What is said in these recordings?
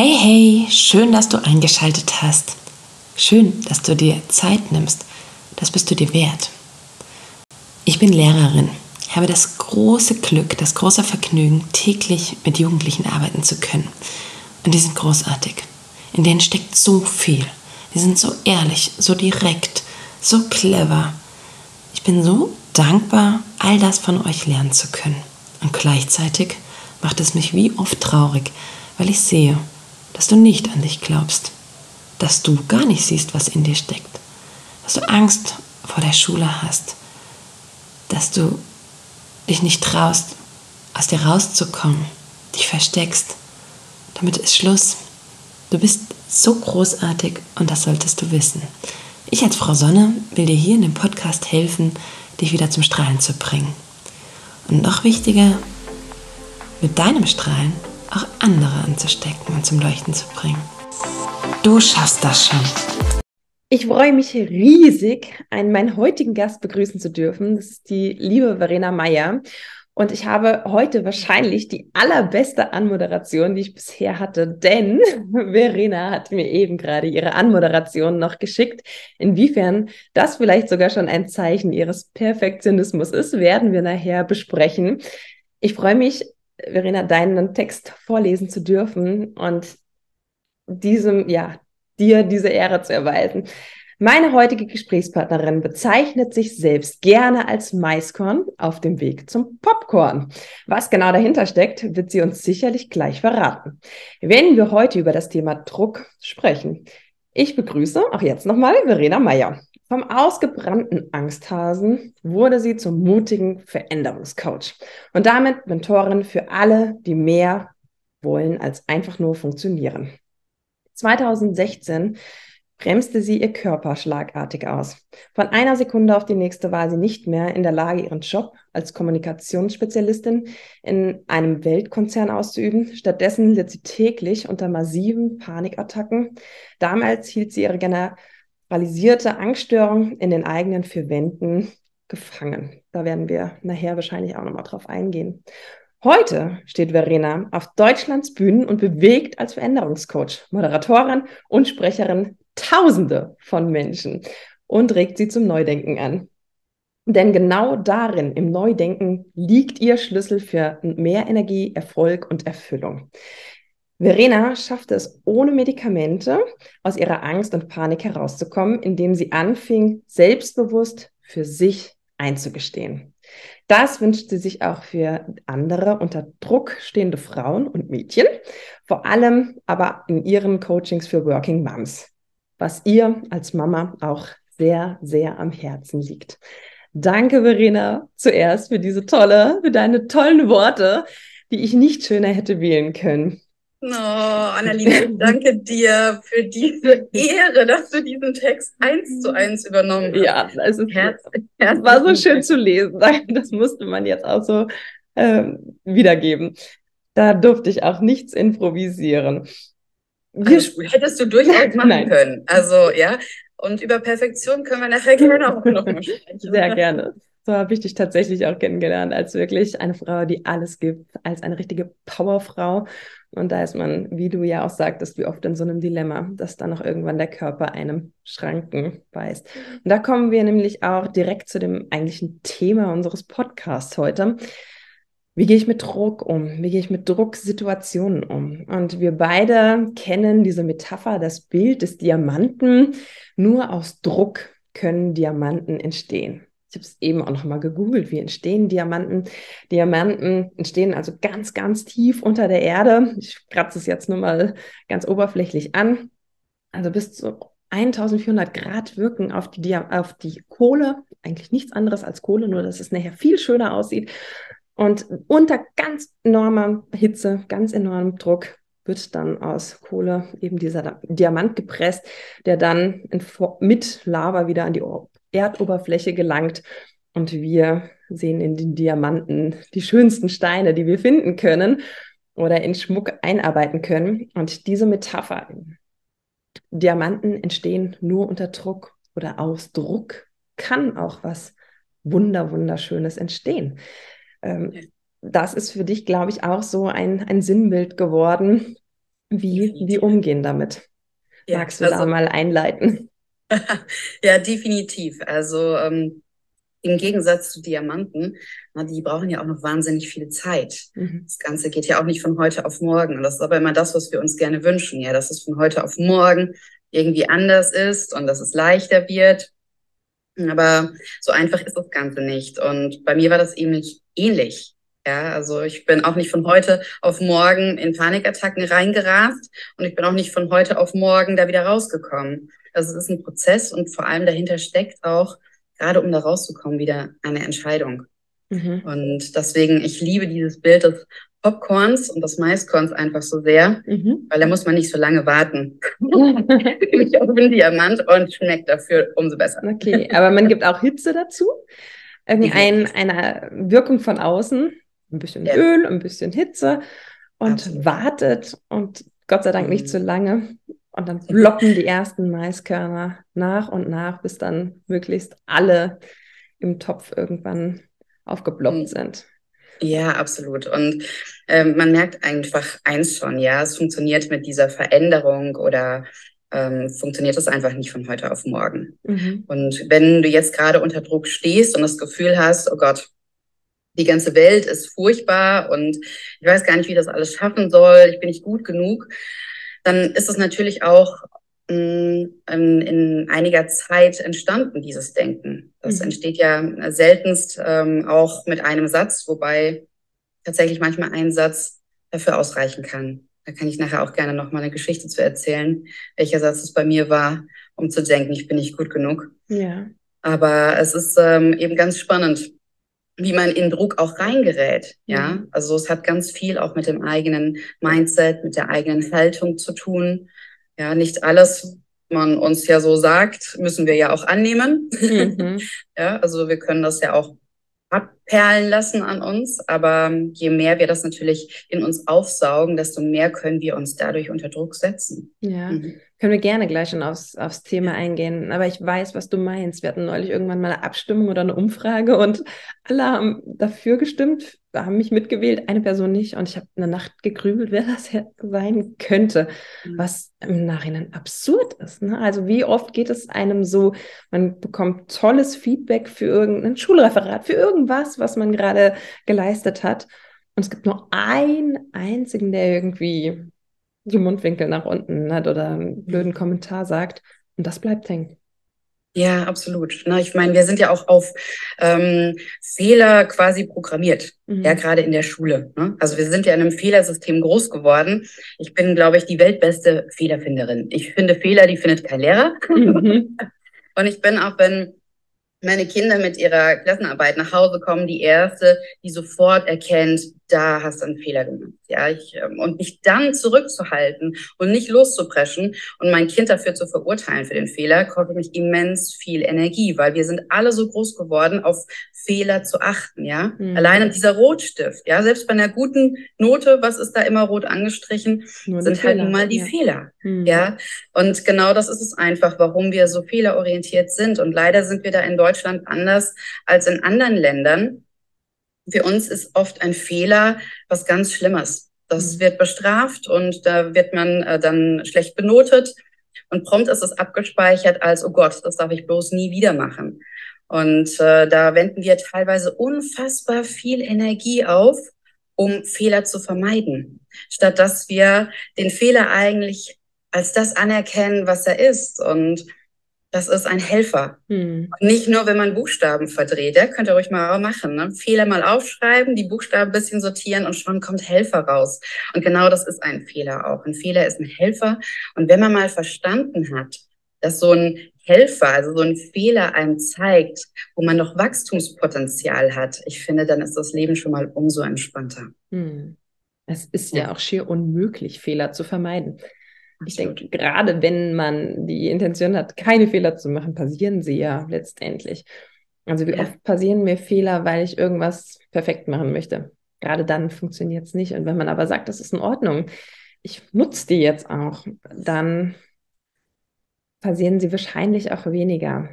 Hey, hey, schön, dass du eingeschaltet hast. Schön, dass du dir Zeit nimmst. Das bist du dir wert. Ich bin Lehrerin, habe das große Glück, das große Vergnügen, täglich mit Jugendlichen arbeiten zu können. Und die sind großartig. In denen steckt so viel. Die sind so ehrlich, so direkt, so clever. Ich bin so dankbar, all das von euch lernen zu können. Und gleichzeitig macht es mich wie oft traurig, weil ich sehe, dass du nicht an dich glaubst, dass du gar nicht siehst, was in dir steckt, dass du Angst vor der Schule hast, dass du dich nicht traust, aus dir rauszukommen, dich versteckst. Damit ist Schluss. Du bist so großartig und das solltest du wissen. Ich als Frau Sonne will dir hier in dem Podcast helfen, dich wieder zum Strahlen zu bringen. Und noch wichtiger, mit deinem Strahlen auch andere anzustecken und zum Leuchten zu bringen. Du schaffst das schon. Ich freue mich riesig, einen meinen heutigen Gast begrüßen zu dürfen. Das ist die liebe Verena Meyer. Und ich habe heute wahrscheinlich die allerbeste Anmoderation, die ich bisher hatte, denn Verena hat mir eben gerade ihre Anmoderation noch geschickt. Inwiefern das vielleicht sogar schon ein Zeichen ihres Perfektionismus ist, werden wir nachher besprechen. Ich freue mich Verena, deinen Text vorlesen zu dürfen und diesem, ja, dir diese Ehre zu erweisen. Meine heutige Gesprächspartnerin bezeichnet sich selbst gerne als Maiskorn auf dem Weg zum Popcorn. Was genau dahinter steckt, wird sie uns sicherlich gleich verraten. Wenn wir heute über das Thema Druck sprechen, ich begrüße auch jetzt nochmal Verena Meyer. Vom ausgebrannten Angsthasen wurde sie zum mutigen Veränderungscoach und damit Mentorin für alle, die mehr wollen als einfach nur funktionieren. 2016 bremste sie ihr Körper schlagartig aus. Von einer Sekunde auf die nächste war sie nicht mehr in der Lage, ihren Job als Kommunikationsspezialistin in einem Weltkonzern auszuüben. Stattdessen litt sie täglich unter massiven Panikattacken. Damals hielt sie ihre generalisierte Angststörung in den eigenen vier Wänden gefangen. Da werden wir nachher wahrscheinlich auch nochmal drauf eingehen. Heute steht Verena auf Deutschlands Bühnen und bewegt als Veränderungscoach, Moderatorin und Sprecherin Tausende von Menschen und regt sie zum Neudenken an. Denn genau darin, im Neudenken, liegt ihr Schlüssel für mehr Energie, Erfolg und Erfüllung. Verena schaffte es ohne Medikamente aus ihrer Angst und Panik herauszukommen, indem sie anfing, selbstbewusst für sich einzugestehen. Das wünscht sie sich auch für andere unter Druck stehende Frauen und Mädchen, vor allem aber in ihren Coachings für Working Moms, was ihr als Mama auch sehr, sehr am Herzen liegt. Danke, Verena, zuerst für diese tolle, für deine tollen Worte, die ich nicht schöner hätte wählen können. Oh, Annalena, danke dir für diese Ehre, dass du diesen Text eins zu eins übernommen hast. Ja, es, ist, Herz, Herz war so schön zu lesen. Das musste man jetzt auch so ähm, wiedergeben. Da durfte ich auch nichts improvisieren. Also, hättest du durchaus machen Nein. können. Also, ja. Und über Perfektion können wir nachher gerne auch noch mal sprechen. Sehr gerne. So habe ich dich tatsächlich auch kennengelernt, als wirklich eine Frau, die alles gibt, als eine richtige Powerfrau. Und da ist man, wie du ja auch sagtest, wie oft in so einem Dilemma, dass dann auch irgendwann der Körper einem Schranken weist. Und da kommen wir nämlich auch direkt zu dem eigentlichen Thema unseres Podcasts heute. Wie gehe ich mit Druck um? Wie gehe ich mit Drucksituationen um? Und wir beide kennen diese Metapher, das Bild des Diamanten. Nur aus Druck können Diamanten entstehen. Ich habe es eben auch noch mal gegoogelt, wie entstehen Diamanten. Diamanten entstehen also ganz, ganz tief unter der Erde. Ich kratze es jetzt nur mal ganz oberflächlich an. Also bis zu 1400 Grad wirken auf die, auf die Kohle. Eigentlich nichts anderes als Kohle, nur dass es nachher viel schöner aussieht. Und unter ganz enormer Hitze, ganz enormem Druck wird dann aus Kohle eben dieser Diamant gepresst, der dann mit Lava wieder an die Erdoberfläche gelangt und wir sehen in den Diamanten die schönsten Steine, die wir finden können oder in Schmuck einarbeiten können. Und diese Metapher, Diamanten entstehen nur unter Druck oder aus Druck kann auch was Wunder, Wunderschönes entstehen. Ähm, das ist für dich, glaube ich, auch so ein, ein Sinnbild geworden, Wie, wie umgehen damit? Ja, Magst du also, da mal einleiten? ja, definitiv. Also ähm, im Gegensatz zu Diamanten, na, die brauchen ja auch noch wahnsinnig viel Zeit. Mhm. Das Ganze geht ja auch nicht von heute auf morgen. Das ist aber immer das, was wir uns gerne wünschen, ja, dass es von heute auf morgen irgendwie anders ist und dass es leichter wird. Aber so einfach ist das Ganze nicht. Und bei mir war das eben nicht ähnlich. Ja, also ich bin auch nicht von heute auf morgen in Panikattacken reingerast und ich bin auch nicht von heute auf morgen da wieder rausgekommen. Also es ist ein Prozess und vor allem dahinter steckt auch, gerade um da rauszukommen, wieder eine Entscheidung. Mhm. Und deswegen, ich liebe dieses Bild des Popcorns und des Maiskorns einfach so sehr, mhm. weil da muss man nicht so lange warten. ich auf den Diamant und schmeckt dafür umso besser. Okay, aber man gibt auch Hitze dazu. Irgendeine eine Wirkung von außen, ein bisschen ja. Öl, ein bisschen Hitze und Absolut. wartet und Gott sei Dank nicht mhm. zu lange. Und dann ploppen die ersten Maiskörner nach und nach, bis dann möglichst alle im Topf irgendwann aufgeploppt mhm. sind. Ja, absolut. Und ähm, man merkt einfach eins schon, ja, es funktioniert mit dieser Veränderung oder ähm, funktioniert es einfach nicht von heute auf morgen. Mhm. Und wenn du jetzt gerade unter Druck stehst und das Gefühl hast, oh Gott, die ganze Welt ist furchtbar und ich weiß gar nicht, wie das alles schaffen soll, ich bin nicht gut genug, dann ist es natürlich auch mm, in, in einiger Zeit entstanden, dieses Denken. Das mhm. entsteht ja seltenst ähm, auch mit einem Satz, wobei tatsächlich manchmal ein Satz dafür ausreichen kann. Da kann ich nachher auch gerne noch mal eine Geschichte zu erzählen, welcher Satz es bei mir war, um zu denken, ich bin nicht gut genug. Ja. Aber es ist ähm, eben ganz spannend, wie man in Druck auch reingerät. Ja, mhm. also es hat ganz viel auch mit dem eigenen Mindset, mit der eigenen Haltung zu tun. Ja, nicht alles, man uns ja so sagt, müssen wir ja auch annehmen. Mhm. ja, also wir können das ja auch abperlen lassen an uns. Aber je mehr wir das natürlich in uns aufsaugen, desto mehr können wir uns dadurch unter Druck setzen. Ja. Mhm. Können wir gerne gleich schon aufs, aufs Thema eingehen. Aber ich weiß, was du meinst. Wir hatten neulich irgendwann mal eine Abstimmung oder eine Umfrage und alle haben dafür gestimmt, haben mich mitgewählt, eine Person nicht. Und ich habe eine Nacht gegrübelt, wer das sein könnte, mhm. was im Nachhinein absurd ist. Ne? Also wie oft geht es einem so, man bekommt tolles Feedback für irgendein Schulreferat, für irgendwas, was man gerade geleistet hat. Und es gibt nur einen einzigen, der irgendwie die Mundwinkel nach unten hat oder einen blöden Kommentar sagt. Und das bleibt hängen. Ja, absolut. Na, ich meine, wir sind ja auch auf ähm, Fehler quasi programmiert, mhm. ja, gerade in der Schule. Ne? Also wir sind ja in einem Fehlersystem groß geworden. Ich bin, glaube ich, die weltbeste Fehlerfinderin. Ich finde Fehler, die findet kein Lehrer. Mhm. Und ich bin auch, wenn meine Kinder mit ihrer Klassenarbeit nach Hause kommen, die erste, die sofort erkennt, da hast du einen Fehler gemacht. Ja, ich, ähm, und mich dann zurückzuhalten und nicht loszupreschen und mein Kind dafür zu verurteilen für den Fehler, kostet mich immens viel Energie, weil wir sind alle so groß geworden, auf Fehler zu achten. Ja, mhm. alleine dieser Rotstift. Ja, selbst bei einer guten Note, was ist da immer rot angestrichen, Nur sind halt nun mal die ja. Fehler. Mhm. Ja, und genau das ist es einfach, warum wir so fehlerorientiert sind. Und leider sind wir da in Deutschland anders als in anderen Ländern für uns ist oft ein Fehler was ganz Schlimmes. Das mhm. wird bestraft und da wird man äh, dann schlecht benotet. Und prompt ist es abgespeichert als, oh Gott, das darf ich bloß nie wieder machen. Und äh, da wenden wir teilweise unfassbar viel Energie auf, um Fehler zu vermeiden, statt dass wir den Fehler eigentlich als das anerkennen, was er ist. Und das ist ein Helfer. Hm. Nicht nur, wenn man Buchstaben verdreht, ja, könnt ihr ruhig mal machen. Ne? Fehler mal aufschreiben, die Buchstaben ein bisschen sortieren und schon kommt Helfer raus. Und genau das ist ein Fehler auch. Ein Fehler ist ein Helfer. Und wenn man mal verstanden hat, dass so ein Helfer, also so ein Fehler einem zeigt, wo man noch Wachstumspotenzial hat, ich finde, dann ist das Leben schon mal umso entspannter. Hm. Es ist ja. ja auch schier unmöglich, Fehler zu vermeiden. Ich denke, gerade wenn man die Intention hat, keine Fehler zu machen, passieren sie ja letztendlich. Also wie ja. oft passieren mir Fehler, weil ich irgendwas perfekt machen möchte. Gerade dann funktioniert es nicht. Und wenn man aber sagt, das ist in Ordnung, ich nutze die jetzt auch, dann passieren sie wahrscheinlich auch weniger.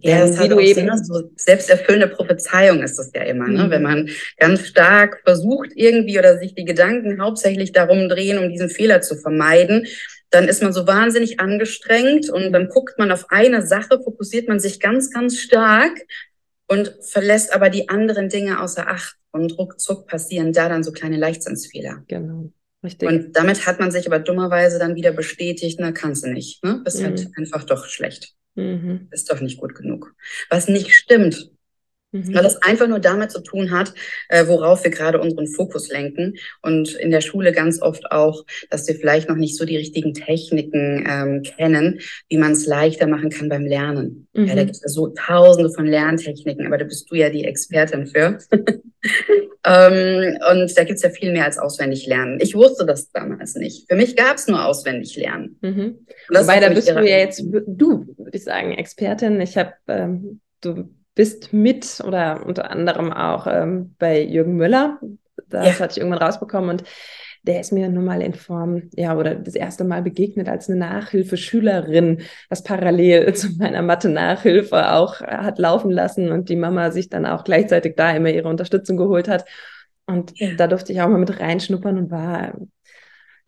Ja, das hat auch eben so selbsterfüllende Prophezeiung ist das ja immer, ne? Mhm. wenn man ganz stark versucht irgendwie oder sich die Gedanken hauptsächlich darum drehen, um diesen Fehler zu vermeiden, dann ist man so wahnsinnig angestrengt und dann guckt man auf eine Sache, fokussiert man sich ganz, ganz stark und verlässt aber die anderen Dinge außer Acht und ruckzuck passieren da dann so kleine Leichtsinnsfehler. Genau. Richtig. Und damit hat man sich aber dummerweise dann wieder bestätigt, na, kannst du nicht. Ne? Bist halt mhm. halt einfach doch schlecht. Mhm. Ist doch nicht gut genug. Was nicht stimmt. Mhm. Weil das einfach nur damit zu tun hat, äh, worauf wir gerade unseren Fokus lenken. Und in der Schule ganz oft auch, dass wir vielleicht noch nicht so die richtigen Techniken ähm, kennen, wie man es leichter machen kann beim Lernen. Mhm. Ja, da gibt es so tausende von Lerntechniken, aber da bist du ja die Expertin für. ähm, und da gibt es ja viel mehr als auswendig lernen. Ich wusste das damals nicht. Für mich gab es nur auswendig lernen. Mhm. Wobei, da bist du ja jetzt, du, würde ich sagen, Expertin. Ich habe, ähm, du bist mit oder unter anderem auch ähm, bei Jürgen Müller. Das ja. hatte ich irgendwann rausbekommen und der ist mir nun mal in Form, ja, oder das erste Mal begegnet als eine Nachhilfeschülerin, was parallel zu meiner Mathe-Nachhilfe auch hat laufen lassen und die Mama sich dann auch gleichzeitig da immer ihre Unterstützung geholt hat. Und ja. da durfte ich auch mal mit reinschnuppern und war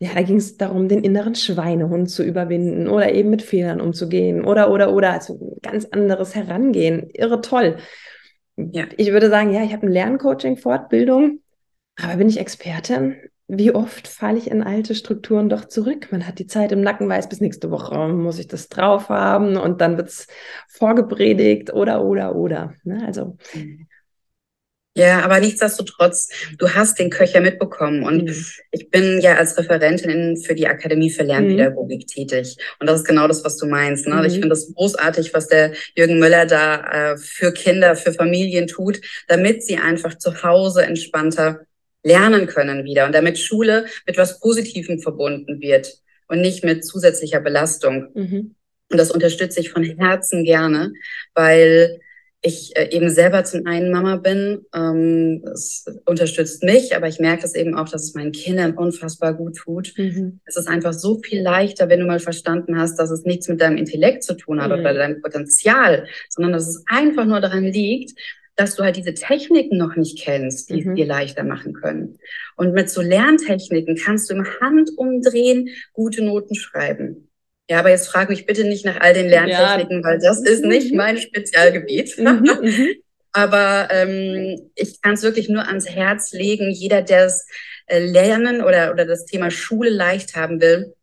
ja, da ging es darum, den inneren Schweinehund zu überwinden oder eben mit Fehlern umzugehen oder, oder, oder, also ein ganz anderes Herangehen. Irre toll. Ja. Ich würde sagen, ja, ich habe ein Lerncoaching, Fortbildung, aber bin ich Expertin? Wie oft falle ich in alte Strukturen doch zurück? Man hat die Zeit im Nacken, weiß bis nächste Woche muss ich das drauf haben und dann wird es vorgepredigt oder, oder, oder. Ne? Also mhm. Ja, aber nichtsdestotrotz, du hast den Köcher mitbekommen und mhm. ich bin ja als Referentin für die Akademie für Lernpädagogik mhm. tätig und das ist genau das, was du meinst. Ne? Mhm. Ich finde das großartig, was der Jürgen Müller da äh, für Kinder, für Familien tut, damit sie einfach zu Hause entspannter lernen können wieder und damit Schule mit was Positivem verbunden wird und nicht mit zusätzlicher Belastung. Mhm. Und das unterstütze ich von Herzen gerne, weil ich äh, eben selber zum einen Mama bin. Ähm, es unterstützt mich, aber ich merke es eben auch, dass es meinen Kindern unfassbar gut tut. Mhm. Es ist einfach so viel leichter, wenn du mal verstanden hast, dass es nichts mit deinem Intellekt zu tun hat mhm. oder deinem Potenzial, sondern dass es einfach nur daran liegt, dass du halt diese Techniken noch nicht kennst, die mhm. es dir leichter machen können. Und mit so Lerntechniken kannst du im Handumdrehen gute Noten schreiben. Ja, aber jetzt frag mich bitte nicht nach all den Lerntechniken, ja. weil das ist nicht mhm. mein Spezialgebiet. Mhm, mhm. aber ähm, ich kann es wirklich nur ans Herz legen. Jeder, der es äh, Lernen oder, oder das Thema Schule leicht haben will,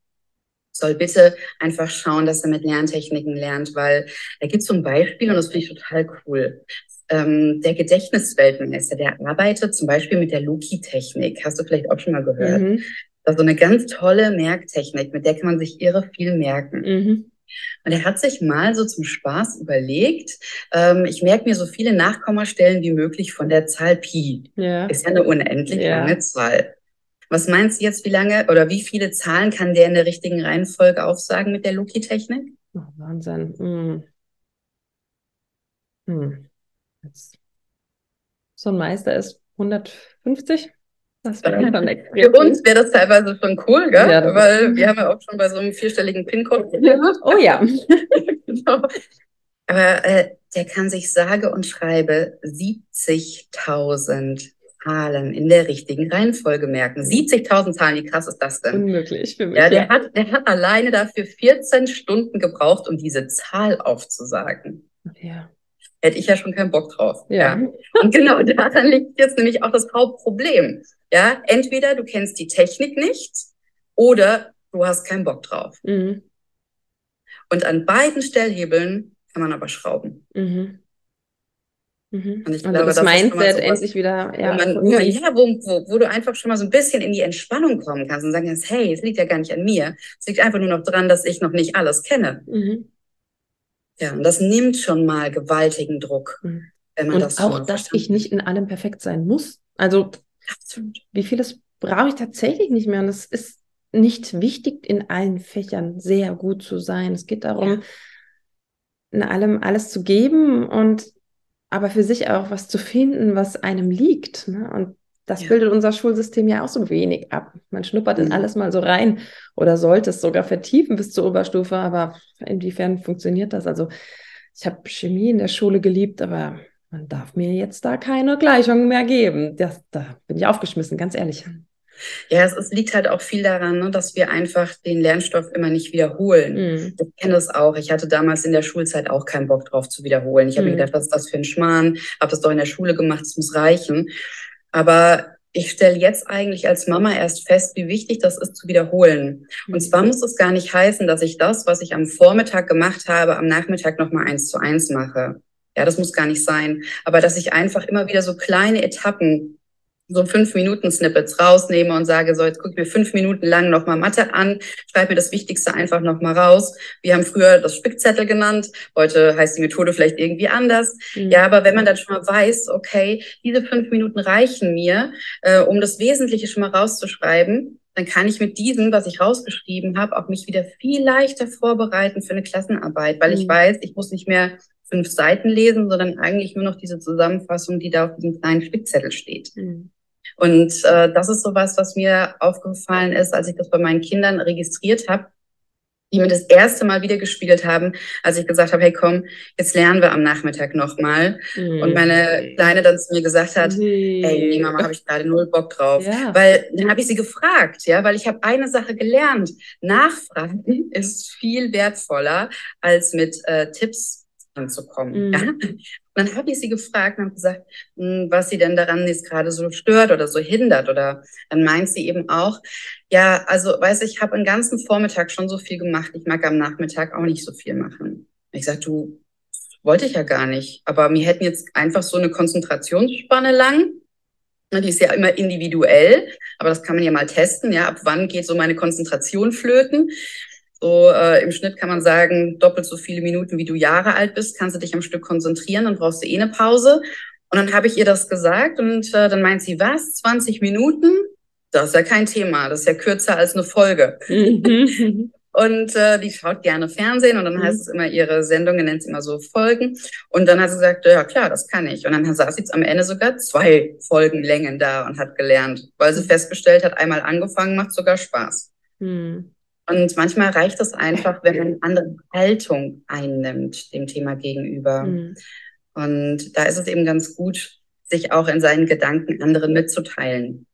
soll bitte einfach schauen, dass er mit Lerntechniken lernt, weil da gibt es so ein Beispiel und das finde ich total cool. Ähm, der Gedächtnisweltmeister, der arbeitet zum Beispiel mit der Loki-Technik. Hast du vielleicht auch schon mal gehört? Mhm. Das ist so eine ganz tolle Merktechnik, mit der kann man sich irre viel merken. Mhm. Und er hat sich mal so zum Spaß überlegt, ähm, ich merke mir so viele Nachkommastellen wie möglich von der Zahl Pi. Ja. Ist ja eine unendlich ja. lange Zahl. Was meinst du jetzt, wie lange oder wie viele Zahlen kann der in der richtigen Reihenfolge aufsagen mit der Loki-Technik? Oh, Wahnsinn. Hm. Hm. So ein Meister ist 150? Das wäre schon extrem. Für uns wäre das teilweise schon cool, gell? Ja, Weil wir haben ja auch schon bei so einem vierstelligen PIN-Code. Oh ja. genau. Aber äh, der kann sich sage und schreibe 70.000 Zahlen in der richtigen Reihenfolge merken. 70.000 Zahlen, wie krass ist das denn? Unmöglich für mich. Ja, der, ja. Hat, der hat alleine dafür 14 Stunden gebraucht, um diese Zahl aufzusagen. Ja hätte ich ja schon keinen Bock drauf. Ja. ja. Und genau daran liegt jetzt nämlich auch das Hauptproblem. Ja, entweder du kennst die Technik nicht oder du hast keinen Bock drauf. Mhm. Und an beiden Stellhebeln kann man aber schrauben. Mhm. Mhm. Und ich also glaube, das, das Mindset endlich wieder, ja, man, ja, ja wo, wo, wo du einfach schon mal so ein bisschen in die Entspannung kommen kannst und sagen kannst, hey, es liegt ja gar nicht an mir. Es liegt einfach nur noch dran, dass ich noch nicht alles kenne. Mhm. Ja, und das nimmt schon mal gewaltigen Druck. Mhm. Wenn man und das auch, dass ich nicht in allem perfekt sein muss. Also, Absolut. wie vieles brauche ich tatsächlich nicht mehr. Und es ist nicht wichtig, in allen Fächern sehr gut zu sein. Es geht darum, ja. in allem alles zu geben und aber für sich auch was zu finden, was einem liegt. Ne? Und das ja. bildet unser Schulsystem ja auch so wenig ab. Man schnuppert in mhm. alles mal so rein oder sollte es sogar vertiefen bis zur Oberstufe, aber inwiefern funktioniert das? Also ich habe Chemie in der Schule geliebt, aber man darf mir jetzt da keine Gleichungen mehr geben. Das, da bin ich aufgeschmissen, ganz ehrlich. Ja, es, es, liegt halt auch viel daran, ne, dass wir einfach den Lernstoff immer nicht wiederholen. Mhm. Ich kenne das auch. Ich hatte damals in der Schulzeit auch keinen Bock drauf zu wiederholen. Ich habe mhm. mir gedacht, was ist das für ein Schmarrn? Habe das doch in der Schule gemacht, es muss reichen. Aber ich stelle jetzt eigentlich als Mama erst fest, wie wichtig das ist zu wiederholen. Und zwar muss es gar nicht heißen, dass ich das, was ich am Vormittag gemacht habe, am Nachmittag nochmal eins zu eins mache. Ja, das muss gar nicht sein. Aber dass ich einfach immer wieder so kleine Etappen so fünf Minuten Snippets rausnehme und sage, so jetzt gucke ich mir fünf Minuten lang nochmal Mathe an, schreibe mir das Wichtigste einfach nochmal raus. Wir haben früher das Spickzettel genannt, heute heißt die Methode vielleicht irgendwie anders. Mhm. Ja, aber wenn man dann schon mal weiß, okay, diese fünf Minuten reichen mir, äh, um das Wesentliche schon mal rauszuschreiben, dann kann ich mit diesem, was ich rausgeschrieben habe, auch mich wieder viel leichter vorbereiten für eine Klassenarbeit, weil mhm. ich weiß, ich muss nicht mehr fünf Seiten lesen, sondern eigentlich nur noch diese Zusammenfassung, die da auf diesem kleinen Spickzettel steht. Mhm. Und äh, das ist so was, was mir aufgefallen ist, als ich das bei meinen Kindern registriert habe, die mir das erste Mal wieder gespielt haben, als ich gesagt habe, hey komm, jetzt lernen wir am Nachmittag nochmal. Mhm. Und meine Kleine dann zu mir gesagt hat, mhm. hey, nee, Mama, habe ich gerade null Bock drauf. Ja. Weil dann habe ich sie gefragt, ja, weil ich habe eine Sache gelernt. Nachfragen ist viel wertvoller, als mit äh, Tipps anzukommen. Mhm. Ja? dann habe ich sie gefragt und habe gesagt, hm, was sie denn daran jetzt gerade so stört oder so hindert. Oder dann meint sie eben auch, ja, also weiß ich, habe den ganzen Vormittag schon so viel gemacht. Ich mag am Nachmittag auch nicht so viel machen. Ich sage, du, wollte ich ja gar nicht. Aber mir hätten jetzt einfach so eine Konzentrationsspanne lang. Die ist ja immer individuell, aber das kann man ja mal testen. Ja, ab wann geht so meine Konzentration flöten? So äh, im Schnitt kann man sagen, doppelt so viele Minuten, wie du Jahre alt bist, kannst du dich am Stück konzentrieren, dann brauchst du eh eine Pause. Und dann habe ich ihr das gesagt und äh, dann meint sie, was, 20 Minuten? Das ist ja kein Thema, das ist ja kürzer als eine Folge. Mhm. und äh, die schaut gerne Fernsehen und dann mhm. heißt es immer, ihre Sendungen nennt sie immer so Folgen. Und dann hat sie gesagt, ja klar, das kann ich. Und dann saß sie jetzt am Ende sogar zwei Folgenlängen da und hat gelernt, weil sie mhm. festgestellt hat, einmal angefangen, macht sogar Spaß. Mhm. Und manchmal reicht es einfach, wenn man eine andere Haltung einnimmt dem Thema gegenüber. Mhm. Und da ist es eben ganz gut, sich auch in seinen Gedanken anderen mitzuteilen.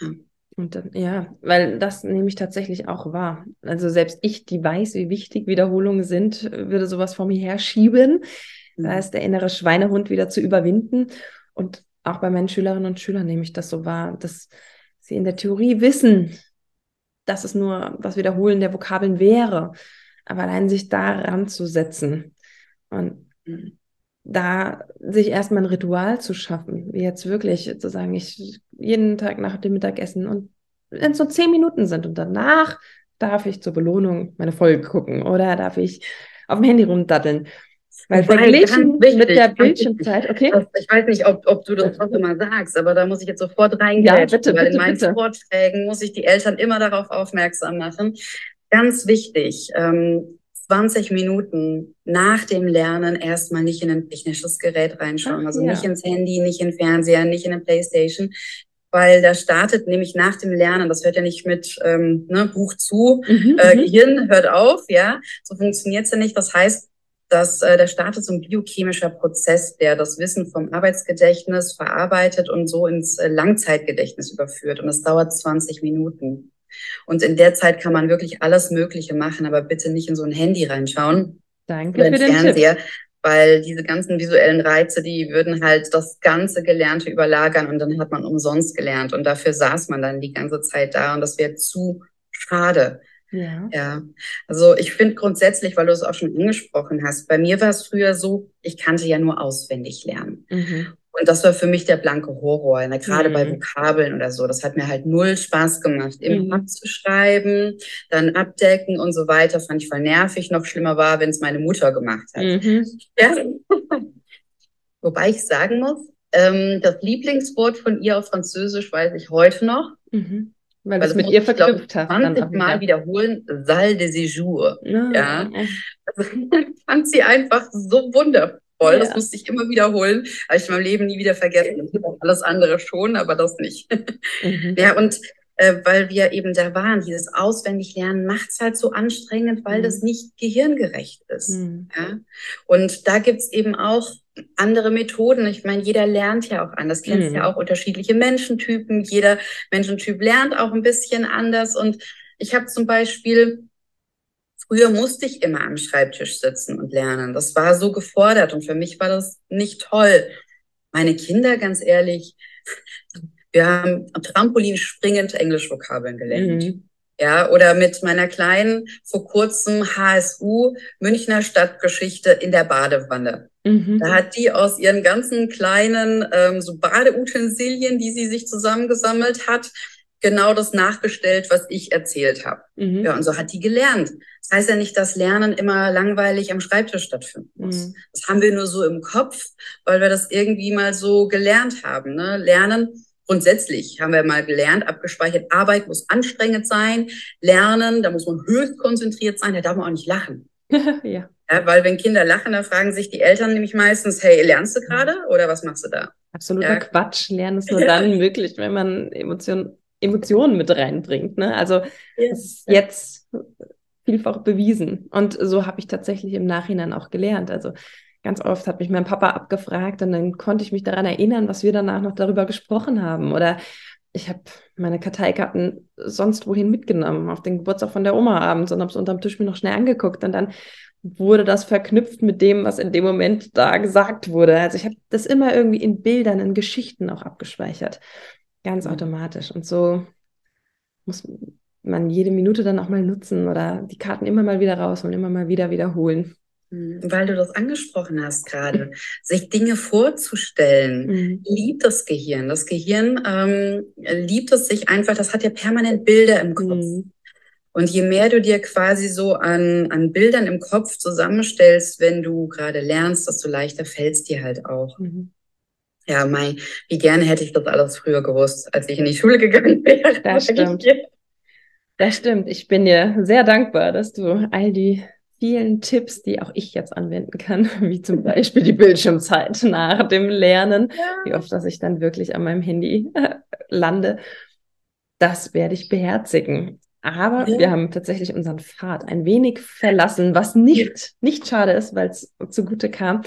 Ja. Und dann, ja, weil das nehme ich tatsächlich auch wahr. Also selbst ich, die weiß, wie wichtig Wiederholungen sind, würde sowas vor mir herschieben. Mhm. Da ist der innere Schweinehund wieder zu überwinden. Und auch bei meinen Schülerinnen und Schülern nehme ich das so wahr, dass sie in der Theorie wissen, dass es nur das Wiederholen der Vokabeln wäre. Aber allein sich da ranzusetzen und da sich erstmal ein Ritual zu schaffen, wie jetzt wirklich zu sagen, ich jeden Tag nach dem Mittagessen und wenn es nur zehn Minuten sind und danach darf ich zur Belohnung meine Folge gucken oder darf ich auf dem Handy rumdatteln. Weil verglichen mit der Bildschirmzeit, okay? Ich weiß nicht, ob, ob du das auch immer sagst, aber da muss ich jetzt sofort reingehen, ja, bitte, weil bitte, in meinen bitte. Vorträgen muss ich die Eltern immer darauf aufmerksam machen. Ganz wichtig, ähm, 20 Minuten nach dem Lernen erstmal nicht in ein technisches Gerät reinschauen, Ach, also ja. nicht ins Handy, nicht in den Fernseher, nicht in eine Playstation, weil da startet nämlich nach dem Lernen, das hört ja nicht mit ähm, ne, Buch zu, mhm, äh, mhm. Gehirn hört auf, ja, so funktioniert's ja nicht. Das heißt, dass äh, der startet so ein biochemischer Prozess, der das Wissen vom Arbeitsgedächtnis verarbeitet und so ins äh, Langzeitgedächtnis überführt. Und das dauert 20 Minuten. Und in der Zeit kann man wirklich alles Mögliche machen, aber bitte nicht in so ein Handy reinschauen. Danke oder für den Fernseher, Tipp. Weil diese ganzen visuellen Reize, die würden halt das ganze Gelernte überlagern und dann hat man umsonst gelernt. Und dafür saß man dann die ganze Zeit da und das wäre zu schade. Ja. ja. Also ich finde grundsätzlich, weil du es auch schon angesprochen hast, bei mir war es früher so, ich kannte ja nur auswendig lernen. Mhm. Und das war für mich der blanke Horror, ne? gerade mhm. bei Vokabeln oder so. Das hat mir halt null Spaß gemacht, im mhm. abzuschreiben, dann abdecken und so weiter. Fand ich voll nervig. Noch schlimmer war, wenn es meine Mutter gemacht hat. Mhm. Ja. Wobei ich sagen muss, ähm, das Lieblingswort von ihr auf Französisch weiß ich heute noch. Mhm. Weil es mit ihr verknüpft hast. 20 Mal wiederholen, Salle de Séjour. Ja. ja. Also, fand sie einfach so wundervoll. voll. Ja. Das musste ich immer wiederholen. Habe ich in meinem Leben nie wieder vergessen. Alles andere schon, aber das nicht. Mhm. Ja, und äh, weil wir eben da waren, dieses Auswendiglernen macht es halt so anstrengend, weil mhm. das nicht gehirngerecht ist. Mhm. Ja? Und da gibt es eben auch andere Methoden. Ich meine, jeder lernt ja auch anders. Kennst mhm. ja auch unterschiedliche Menschentypen. Jeder Menschentyp lernt auch ein bisschen anders. Und ich habe zum Beispiel Früher musste ich immer am Schreibtisch sitzen und lernen. Das war so gefordert und für mich war das nicht toll. Meine Kinder, ganz ehrlich, wir haben Trampolin springend Englischvokabeln gelernt. Mhm. Ja, oder mit meiner Kleinen vor kurzem HSU Münchner Stadtgeschichte in der Badewanne. Mhm. Da hat die aus ihren ganzen kleinen ähm, so Badeutensilien, die sie sich zusammengesammelt hat, genau das nachgestellt, was ich erzählt habe. Mhm. Ja, und so hat die gelernt. Das heißt ja nicht, dass Lernen immer langweilig am Schreibtisch stattfinden muss. Mhm. Das haben wir nur so im Kopf, weil wir das irgendwie mal so gelernt haben. Ne? Lernen grundsätzlich haben wir mal gelernt, abgespeichert, Arbeit muss anstrengend sein. Lernen, da muss man höchst konzentriert sein, da darf man auch nicht lachen. ja. Ja. Weil wenn Kinder lachen, dann fragen sich die Eltern nämlich meistens, hey, lernst du gerade oder was machst du da? Absoluter ja. Quatsch. Lernen ist nur dann möglich, wenn man Emotionen Emotionen mit reinbringt. Ne? Also ist jetzt vielfach bewiesen. Und so habe ich tatsächlich im Nachhinein auch gelernt. Also ganz oft hat mich mein Papa abgefragt und dann konnte ich mich daran erinnern, was wir danach noch darüber gesprochen haben. Oder ich habe meine Karteikarten sonst wohin mitgenommen, auf den Geburtstag von der Oma abends und habe es unterm Tisch mir noch schnell angeguckt. Und dann wurde das verknüpft mit dem, was in dem Moment da gesagt wurde. Also ich habe das immer irgendwie in Bildern, in Geschichten auch abgespeichert. Ganz automatisch. Und so muss man jede Minute dann auch mal nutzen oder die Karten immer mal wieder rausholen, immer mal wieder wiederholen. Mhm. Weil du das angesprochen hast gerade, sich Dinge vorzustellen, mhm. liebt das Gehirn. Das Gehirn ähm, liebt es sich einfach, das hat ja permanent Bilder im Kopf. Mhm. Und je mehr du dir quasi so an, an Bildern im Kopf zusammenstellst, wenn du gerade lernst, desto leichter fällt es dir halt auch. Mhm. Ja, Mai, wie gerne hätte ich das alles früher gewusst, als ich in die Schule gegangen wäre. Das stimmt. Das stimmt. Ich bin dir sehr dankbar, dass du all die vielen Tipps, die auch ich jetzt anwenden kann, wie zum Beispiel die Bildschirmzeit nach dem Lernen, ja. wie oft, dass ich dann wirklich an meinem Handy äh, lande, das werde ich beherzigen. Aber ja. wir haben tatsächlich unseren Pfad ein wenig verlassen, was nicht, nicht schade ist, weil es zugute kam.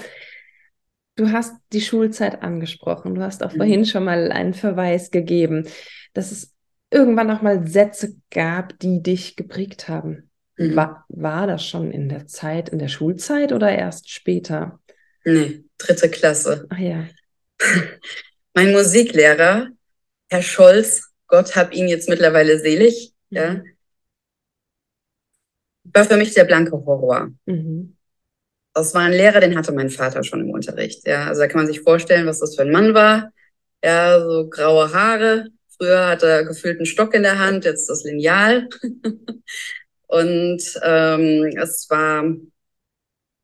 Du hast die Schulzeit angesprochen. Du hast auch mhm. vorhin schon mal einen Verweis gegeben, dass es irgendwann noch mal Sätze gab, die dich geprägt haben. Mhm. War, war das schon in der Zeit, in der Schulzeit oder erst später? Nee, dritte Klasse. Ach ja. mein Musiklehrer, Herr Scholz, Gott hab ihn jetzt mittlerweile selig, mhm. ja, war für mich der blanke Horror. Mhm. Das war ein Lehrer, den hatte mein Vater schon im Unterricht. Ja, also da kann man sich vorstellen, was das für ein Mann war. Ja, so graue Haare. Früher hat er gefühlt einen Stock in der Hand, jetzt das Lineal. Und ähm, es war,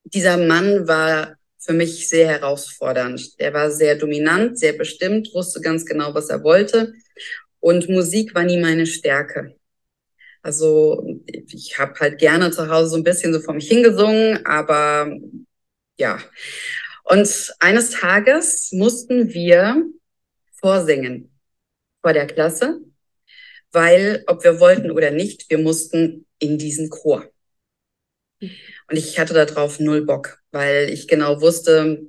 dieser Mann war für mich sehr herausfordernd. Der war sehr dominant, sehr bestimmt, wusste ganz genau, was er wollte. Und Musik war nie meine Stärke. Also ich habe halt gerne zu Hause so ein bisschen so vor mich hingesungen, aber ja. Und eines Tages mussten wir vorsingen vor der Klasse, weil ob wir wollten oder nicht, wir mussten in diesen Chor. Und ich hatte darauf null Bock, weil ich genau wusste,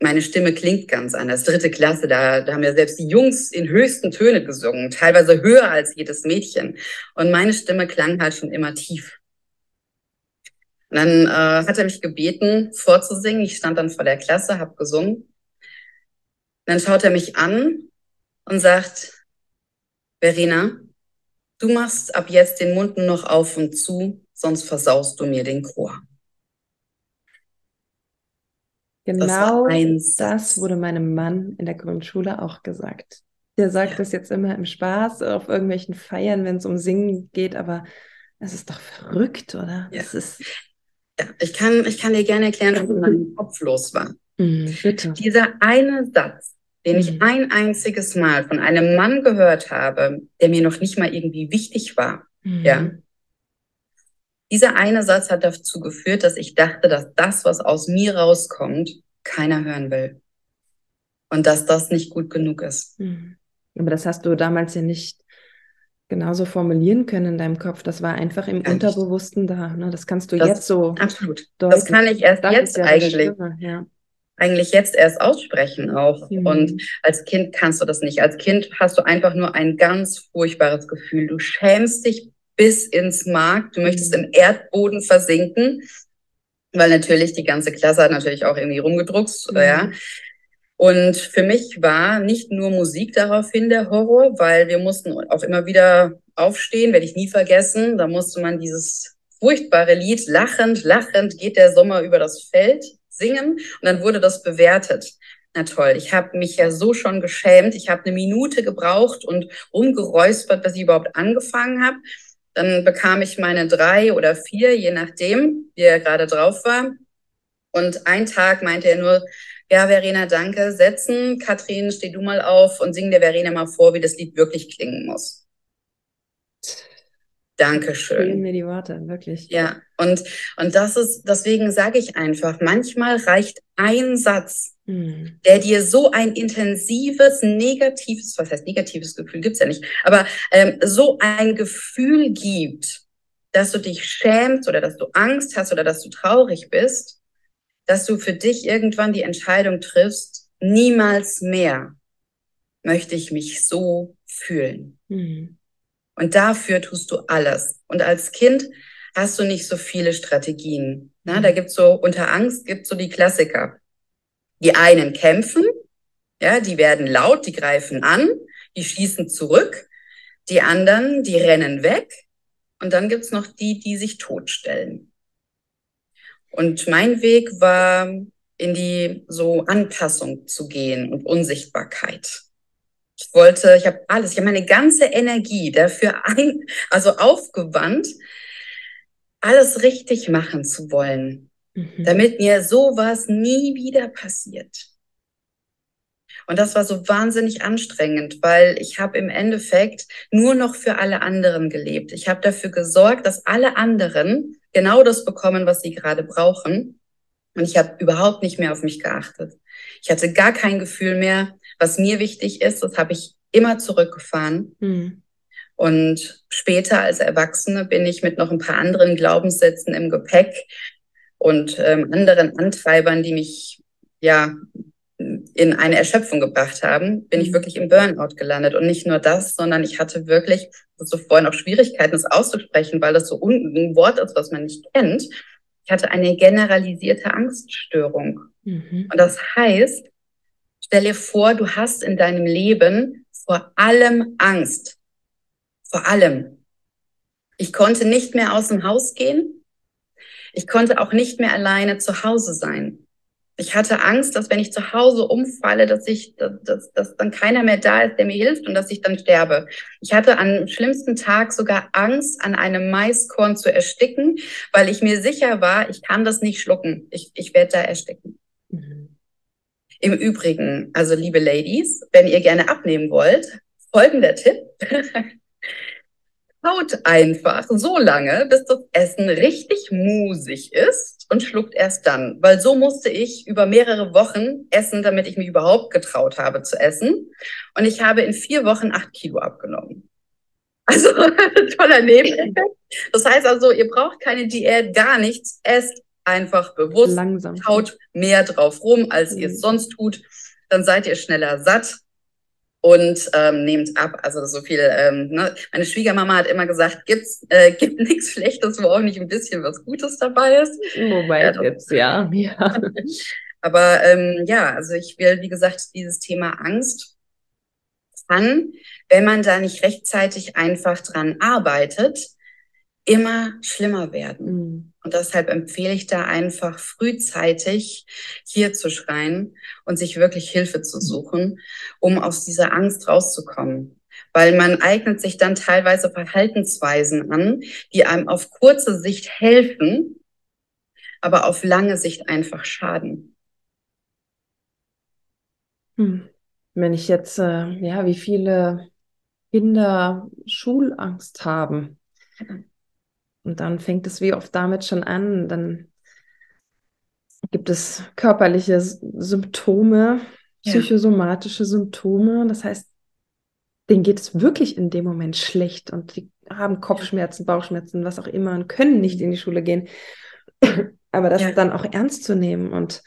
meine Stimme klingt ganz anders. Dritte Klasse, da, da haben ja selbst die Jungs in höchsten Töne gesungen, teilweise höher als jedes Mädchen. Und meine Stimme klang halt schon immer tief. Und dann äh, hat er mich gebeten, vorzusingen. Ich stand dann vor der Klasse, habe gesungen. Und dann schaut er mich an und sagt, Verena, du machst ab jetzt den Mund nur noch auf und zu, sonst versaust du mir den Chor. Genau das, das, wurde meinem Mann in der Grundschule auch gesagt. Der sagt ja. das jetzt immer im Spaß auf irgendwelchen Feiern, wenn es um Singen geht, aber es ist doch verrückt, oder? Ja. ist ja, ich, kann, ich kann dir gerne erklären, was in meinem Kopf los war. Mhm, bitte. Dieser eine Satz, den mhm. ich ein einziges Mal von einem Mann gehört habe, der mir noch nicht mal irgendwie wichtig war, mhm. ja, dieser eine Satz hat dazu geführt, dass ich dachte, dass das, was aus mir rauskommt, keiner hören will. Und dass das nicht gut genug ist. Mhm. Aber das hast du damals ja nicht genauso formulieren können in deinem Kopf. Das war einfach im Gar Unterbewussten nicht. da. Ne? Das kannst du das, jetzt so. Absolut. Deuten. Das kann ich erst das jetzt eigentlich. Ja. Eigentlich jetzt erst aussprechen auch. Mhm. Und als Kind kannst du das nicht. Als Kind hast du einfach nur ein ganz furchtbares Gefühl. Du schämst dich bis ins Mark. Du möchtest mhm. im Erdboden versinken, weil natürlich die ganze Klasse hat natürlich auch irgendwie rumgedruckt. Mhm. Ja. Und für mich war nicht nur Musik daraufhin der Horror, weil wir mussten auch immer wieder aufstehen, werde ich nie vergessen. Da musste man dieses furchtbare Lied lachend, lachend geht der Sommer über das Feld singen und dann wurde das bewertet. Na toll, ich habe mich ja so schon geschämt. Ich habe eine Minute gebraucht und rumgeräuspert, bis ich überhaupt angefangen habe. Dann bekam ich meine drei oder vier, je nachdem, wie er gerade drauf war. Und ein Tag meinte er nur, ja, Verena, danke. Setzen. Katrin, steh du mal auf und sing der Verena mal vor, wie das Lied wirklich klingen muss. Dankeschön. Fehlen mir die Worte, wirklich. Ja, und, und das ist, deswegen sage ich einfach, manchmal reicht ein Satz, hm. der dir so ein intensives, negatives, was heißt negatives Gefühl, gibt's ja nicht, aber ähm, so ein Gefühl gibt, dass du dich schämst oder dass du Angst hast oder dass du traurig bist, dass du für dich irgendwann die Entscheidung triffst, niemals mehr möchte ich mich so fühlen. Mhm. Und dafür tust du alles. Und als Kind hast du nicht so viele Strategien. Na, mhm. da gibt's so, unter Angst gibt's so die Klassiker. Die einen kämpfen, ja, die werden laut, die greifen an, die schießen zurück. Die anderen, die rennen weg. Und dann gibt's noch die, die sich totstellen. Und mein Weg war, in die so Anpassung zu gehen und Unsichtbarkeit. Ich wollte, ich habe alles, ich habe meine ganze Energie dafür ein, also aufgewandt, alles richtig machen zu wollen, mhm. damit mir sowas nie wieder passiert. Und das war so wahnsinnig anstrengend, weil ich habe im Endeffekt nur noch für alle anderen gelebt. Ich habe dafür gesorgt, dass alle anderen genau das bekommen, was sie gerade brauchen. Und ich habe überhaupt nicht mehr auf mich geachtet. Ich hatte gar kein Gefühl mehr, was mir wichtig ist. Das habe ich immer zurückgefahren. Mhm. Und später als Erwachsene bin ich mit noch ein paar anderen Glaubenssätzen im Gepäck und ähm, anderen Antreibern, die mich ja in eine Erschöpfung gebracht haben, bin ich mhm. wirklich im Burnout gelandet. Und nicht nur das, sondern ich hatte wirklich, so vorhin auch Schwierigkeiten, es auszusprechen, weil das so ein Wort ist, was man nicht kennt. Ich hatte eine generalisierte Angststörung. Mhm. Und das heißt, stell dir vor, du hast in deinem Leben vor allem Angst. Vor allem. Ich konnte nicht mehr aus dem Haus gehen. Ich konnte auch nicht mehr alleine zu Hause sein. Ich hatte Angst, dass wenn ich zu Hause umfalle, dass ich, dass, dass dann keiner mehr da ist, der mir hilft und dass ich dann sterbe. Ich hatte am schlimmsten Tag sogar Angst, an einem Maiskorn zu ersticken, weil ich mir sicher war, ich kann das nicht schlucken. Ich, ich werde da ersticken. Mhm. Im Übrigen, also liebe Ladies, wenn ihr gerne abnehmen wollt, folgender Tipp. Haut einfach so lange, bis das Essen richtig musig ist und schluckt erst dann. Weil so musste ich über mehrere Wochen essen, damit ich mich überhaupt getraut habe zu essen. Und ich habe in vier Wochen acht Kilo abgenommen. Also toller Nebeneffekt. Das heißt also, ihr braucht keine Diät, gar nichts. Esst einfach bewusst. Langsam. Haut mehr drauf rum, als mhm. ihr es mhm. sonst tut. Dann seid ihr schneller satt und ähm, nehmt ab. Also so viel. Ähm, ne? Meine Schwiegermama hat immer gesagt, gibt's äh, gibt nichts Schlechtes, wo auch nicht ein bisschen was Gutes dabei ist. Wobei ja, gibt's ja. ja. Aber ähm, ja, also ich will, wie gesagt, dieses Thema Angst kann, wenn man da nicht rechtzeitig einfach dran arbeitet, immer schlimmer werden. Mhm. Und deshalb empfehle ich da einfach frühzeitig hier zu schreien und sich wirklich Hilfe zu suchen, um aus dieser Angst rauszukommen. Weil man eignet sich dann teilweise Verhaltensweisen an, die einem auf kurze Sicht helfen, aber auf lange Sicht einfach schaden. Hm. Wenn ich jetzt, äh, ja, wie viele Kinder Schulangst haben, und dann fängt es wie oft damit schon an, dann gibt es körperliche Symptome, psychosomatische Symptome. Das heißt, denen geht es wirklich in dem Moment schlecht und die haben Kopfschmerzen, Bauchschmerzen, was auch immer und können nicht in die Schule gehen. Aber das ja. dann auch ernst zu nehmen und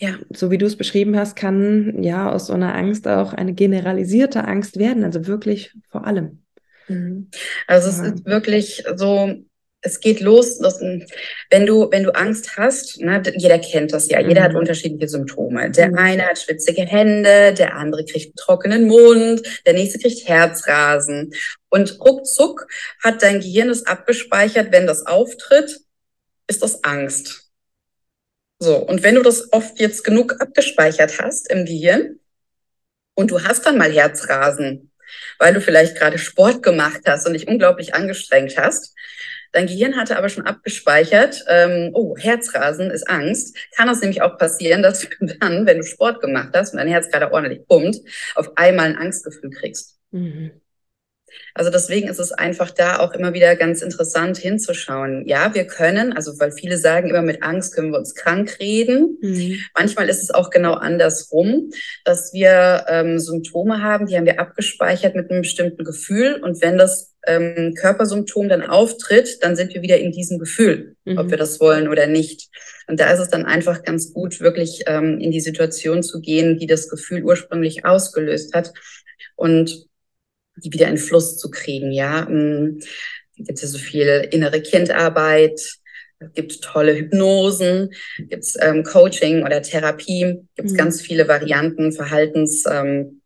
ja. so wie du es beschrieben hast, kann ja aus so einer Angst auch eine generalisierte Angst werden, also wirklich vor allem. Mhm. Also es ist wirklich so, es geht los, dass, wenn du, wenn du Angst hast, ne, jeder kennt das ja, jeder mhm. hat unterschiedliche Symptome. Der mhm. eine hat schwitzige Hände, der andere kriegt einen trockenen Mund, der nächste kriegt Herzrasen. Und ruckzuck hat dein Gehirn es abgespeichert, wenn das auftritt, ist das Angst. So, und wenn du das oft jetzt genug abgespeichert hast im Gehirn und du hast dann mal Herzrasen, weil du vielleicht gerade Sport gemacht hast und dich unglaublich angestrengt hast, Dein Gehirn hatte aber schon abgespeichert, ähm, oh, Herzrasen ist Angst. Kann es nämlich auch passieren, dass du dann, wenn du Sport gemacht hast und dein Herz gerade ordentlich pumpt, auf einmal ein Angstgefühl kriegst. Mhm. Also deswegen ist es einfach da auch immer wieder ganz interessant hinzuschauen. Ja, wir können, also weil viele sagen immer, mit Angst können wir uns krank reden. Mhm. Manchmal ist es auch genau andersrum, dass wir ähm, Symptome haben, die haben wir abgespeichert mit einem bestimmten Gefühl. Und wenn das ähm, Körpersymptom dann auftritt, dann sind wir wieder in diesem Gefühl, mhm. ob wir das wollen oder nicht. Und da ist es dann einfach ganz gut, wirklich ähm, in die Situation zu gehen, die das Gefühl ursprünglich ausgelöst hat. Und die wieder in Fluss zu kriegen. Ja, ähm, gibt es so viel innere Kindarbeit, gibt tolle Hypnosen, gibt es ähm, Coaching oder Therapie, gibt es mhm. ganz viele Varianten, Verhaltens. Ähm,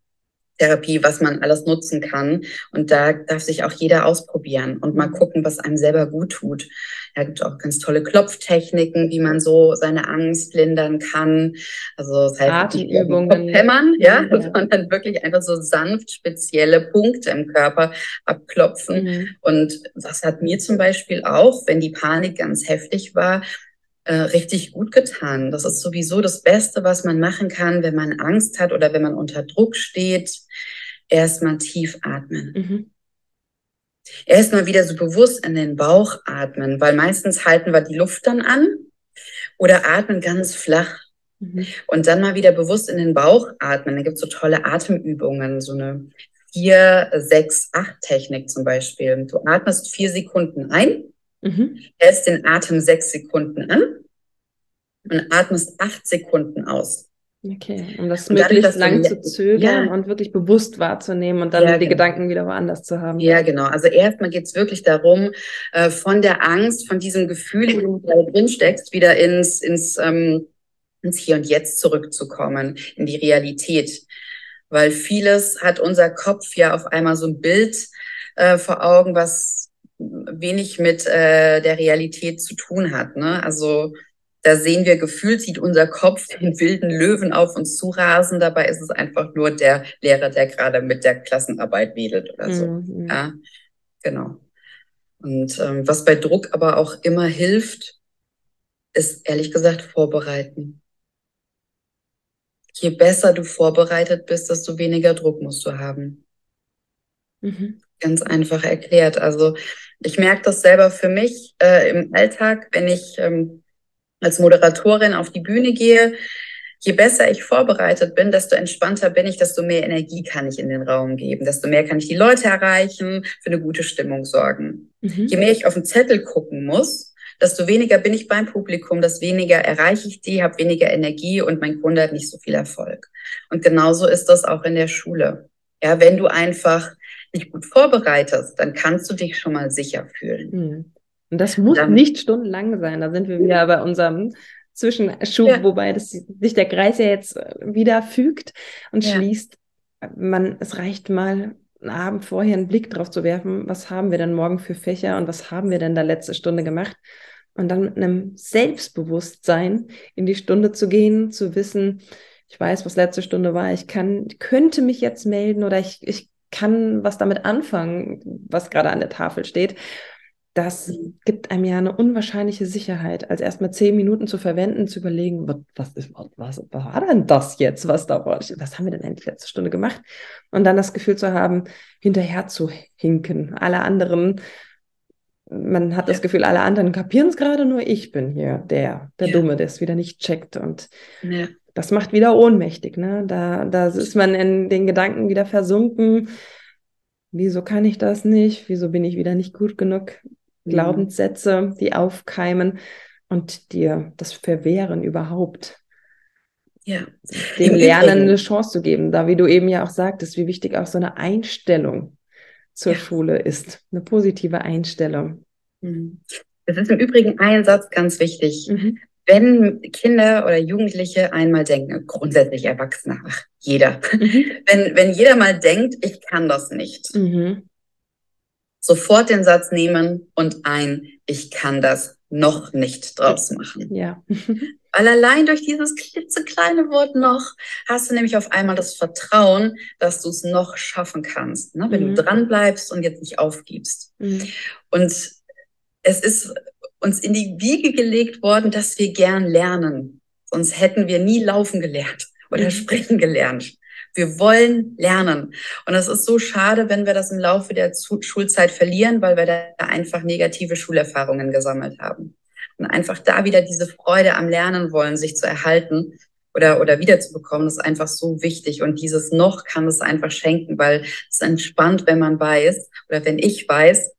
Therapie, was man alles nutzen kann. Und da darf sich auch jeder ausprobieren und mal gucken, was einem selber gut tut. Da gibt auch ganz tolle Klopftechniken, wie man so seine Angst lindern kann. Also das heißt Atemübungen, hämmern, ja, ja, sondern wirklich einfach so sanft spezielle Punkte im Körper abklopfen. Mhm. Und das hat mir zum Beispiel auch, wenn die Panik ganz heftig war, äh, richtig gut getan. Das ist sowieso das Beste, was man machen kann, wenn man Angst hat oder wenn man unter Druck steht. Erstmal tief atmen. Mhm. Erstmal wieder so bewusst in den Bauch atmen, weil meistens halten wir die Luft dann an oder atmen ganz flach. Mhm. Und dann mal wieder bewusst in den Bauch atmen. Da gibt es so tolle Atemübungen, so eine 4, 6, 8 Technik zum Beispiel. Du atmest vier Sekunden ein Mhm. Hältst den Atem sechs Sekunden an und atmest acht Sekunden aus. Okay, um das und möglichst lang zu zögern ja. und wirklich bewusst wahrzunehmen und dann ja, die genau. Gedanken wieder woanders zu haben. Ja, genau. Also erstmal geht es wirklich darum, äh, von der Angst, von diesem Gefühl, in dem du da drin steckst, wieder ins, ins, ähm, ins Hier und Jetzt zurückzukommen, in die Realität. Weil vieles hat unser Kopf ja auf einmal so ein Bild äh, vor Augen, was wenig mit äh, der Realität zu tun hat. Ne? Also da sehen wir gefühlt, sieht unser Kopf den wilden Löwen auf uns zurasen. Dabei ist es einfach nur der Lehrer, der gerade mit der Klassenarbeit wedelt oder so. Mhm. Ja, genau. Und ähm, was bei Druck aber auch immer hilft, ist ehrlich gesagt vorbereiten. Je besser du vorbereitet bist, desto weniger Druck musst du haben. Mhm. Ganz einfach erklärt. Also ich merke das selber für mich äh, im Alltag, wenn ich ähm, als Moderatorin auf die Bühne gehe. Je besser ich vorbereitet bin, desto entspannter bin ich, desto mehr Energie kann ich in den Raum geben, desto mehr kann ich die Leute erreichen, für eine gute Stimmung sorgen. Mhm. Je mehr ich auf den Zettel gucken muss, desto weniger bin ich beim Publikum, desto weniger erreiche ich die, habe weniger Energie und mein Kunde hat nicht so viel Erfolg. Und genauso ist das auch in der Schule. Ja, wenn du einfach dich gut vorbereitest, dann kannst du dich schon mal sicher fühlen. Hm. Und das muss dann, nicht stundenlang sein. Da sind wir wieder bei unserem Zwischenschub, ja. wobei das, sich der Kreis ja jetzt wieder fügt und ja. schließt. Man, es reicht mal einen Abend vorher einen Blick drauf zu werfen, was haben wir denn morgen für Fächer und was haben wir denn da letzte Stunde gemacht? Und dann mit einem Selbstbewusstsein in die Stunde zu gehen, zu wissen, ich weiß, was letzte Stunde war, ich kann, könnte mich jetzt melden oder ich, ich kann was damit anfangen, was gerade an der Tafel steht. Das gibt einem ja eine unwahrscheinliche Sicherheit, als erstmal zehn Minuten zu verwenden, zu überlegen, was, was, ist, was, was war denn das jetzt, was da war? Was haben wir denn endlich letzte Stunde gemacht? Und dann das Gefühl zu haben, hinterher zu hinken. Alle anderen man hat das Gefühl, alle anderen kapieren es gerade, nur ich bin hier der, der Ja. Dumme, der es wieder nicht checkt. Und Ja. Das macht wieder ohnmächtig. Ne? Da, da ist man in den Gedanken wieder versunken. Wieso kann ich das nicht? Wieso bin ich wieder nicht gut genug? Mhm. Glaubenssätze, die aufkeimen und dir das verwehren überhaupt, Ja. dem Lernen eine Chance zu geben. Da, wie du eben ja auch sagtest, wie wichtig auch so eine Einstellung zur Ja. Schule ist. Eine positive Einstellung. Mhm. Es ist im Übrigen ein Satz ganz wichtig. Mhm. Wenn Kinder oder Jugendliche einmal denken, grundsätzlich Erwachsene, ach, jeder, Mhm. wenn, wenn jeder mal denkt, ich kann das nicht, Mhm. sofort den Satz nehmen und ein, ich kann das noch nicht draus machen. Ja. Weil allein durch dieses klitzekleine Wort noch hast du nämlich auf einmal das Vertrauen, dass du es noch schaffen kannst, ne? wenn Mhm. du dran bleibst und jetzt nicht aufgibst. Mhm. Und es ist uns in die Wiege gelegt worden, dass wir gern lernen. Sonst hätten wir nie laufen gelernt oder Mhm. sprechen gelernt. Wir wollen lernen. Und es ist so schade, wenn wir das im Laufe der Schulzeit verlieren, weil wir da einfach negative Schulerfahrungen gesammelt haben. Und einfach da wieder diese Freude am Lernen wollen, sich zu erhalten oder, oder wiederzubekommen, ist einfach so wichtig. Und dieses noch kann es einfach schenken, weil es entspannt, wenn man weiß oder wenn ich weiß,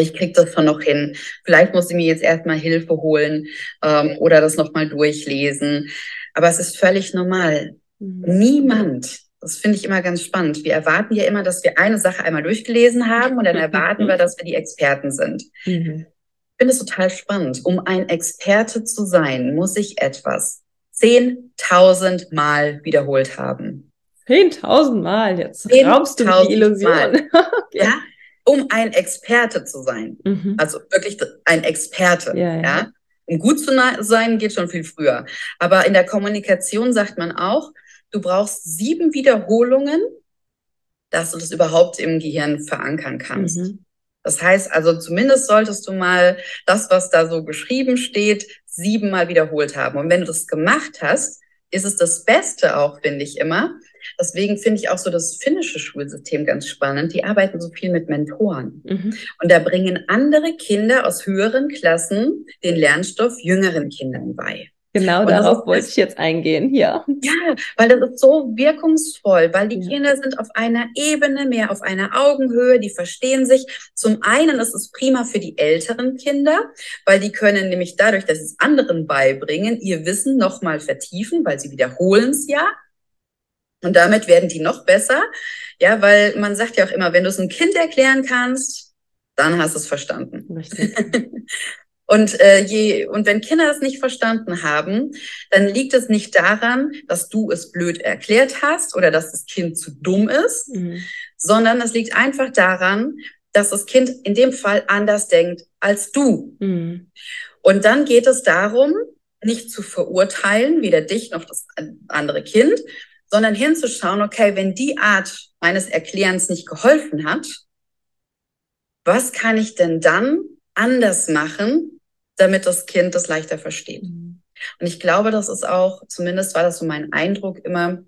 ich krieg das schon noch hin. Vielleicht muss ich mir jetzt erstmal Hilfe holen ähm, oder das nochmal durchlesen. Aber es ist völlig normal. Mhm. Niemand, das finde ich immer ganz spannend. Wir erwarten ja immer, dass wir eine Sache einmal durchgelesen haben und dann erwarten wir, dass wir die Experten sind. Mhm. Ich finde es total spannend. Um ein Experte zu sein, muss ich etwas 10.000 Mal wiederholt haben. 10.000 Mal jetzt. 10.000 Raubst du die Illusion. Mal. Ja? Um ein Experte zu sein. Mhm. Also wirklich ein Experte. Ja, Ja, ja. Um gut zu sein, geht schon viel früher. Aber in der Kommunikation sagt man auch, du brauchst sieben Wiederholungen, dass du das überhaupt im Gehirn verankern kannst. Mhm. Das heißt also, zumindest solltest du mal das, was da so geschrieben steht, siebenmal wiederholt haben. Und wenn du das gemacht hast, ist es das Beste auch, finde ich immer. Deswegen finde ich auch so das finnische Schulsystem ganz spannend. Die arbeiten so viel mit Mentoren. Mhm. Und da bringen andere Kinder aus höheren Klassen den Lernstoff jüngeren Kindern bei. Genau darauf ist- wollte ich jetzt eingehen, ja. Ja, weil das ist so wirkungsvoll, weil die Ja. Kinder sind auf einer Ebene, mehr auf einer Augenhöhe, die verstehen sich. Zum einen ist es prima für die älteren Kinder, weil die können nämlich dadurch, dass sie es anderen beibringen, ihr Wissen nochmal vertiefen, weil sie wiederholen es ja. Und damit werden die noch besser. Ja, weil man sagt ja auch immer, wenn du es einem Kind erklären kannst, dann hast du es verstanden. Richtig. Und, äh, je, und wenn Kinder das nicht verstanden haben, dann liegt es nicht daran, dass du es blöd erklärt hast oder dass das Kind zu dumm ist, Mhm. sondern es liegt einfach daran, dass das Kind in dem Fall anders denkt als du. Mhm. Und dann geht es darum, nicht zu verurteilen, weder dich noch das andere Kind, sondern hinzuschauen, okay, wenn die Art meines Erklärens nicht geholfen hat, was kann ich denn dann anders machen, damit das Kind das leichter versteht? Mhm. Und ich glaube, das ist auch, zumindest war das so mein Eindruck immer,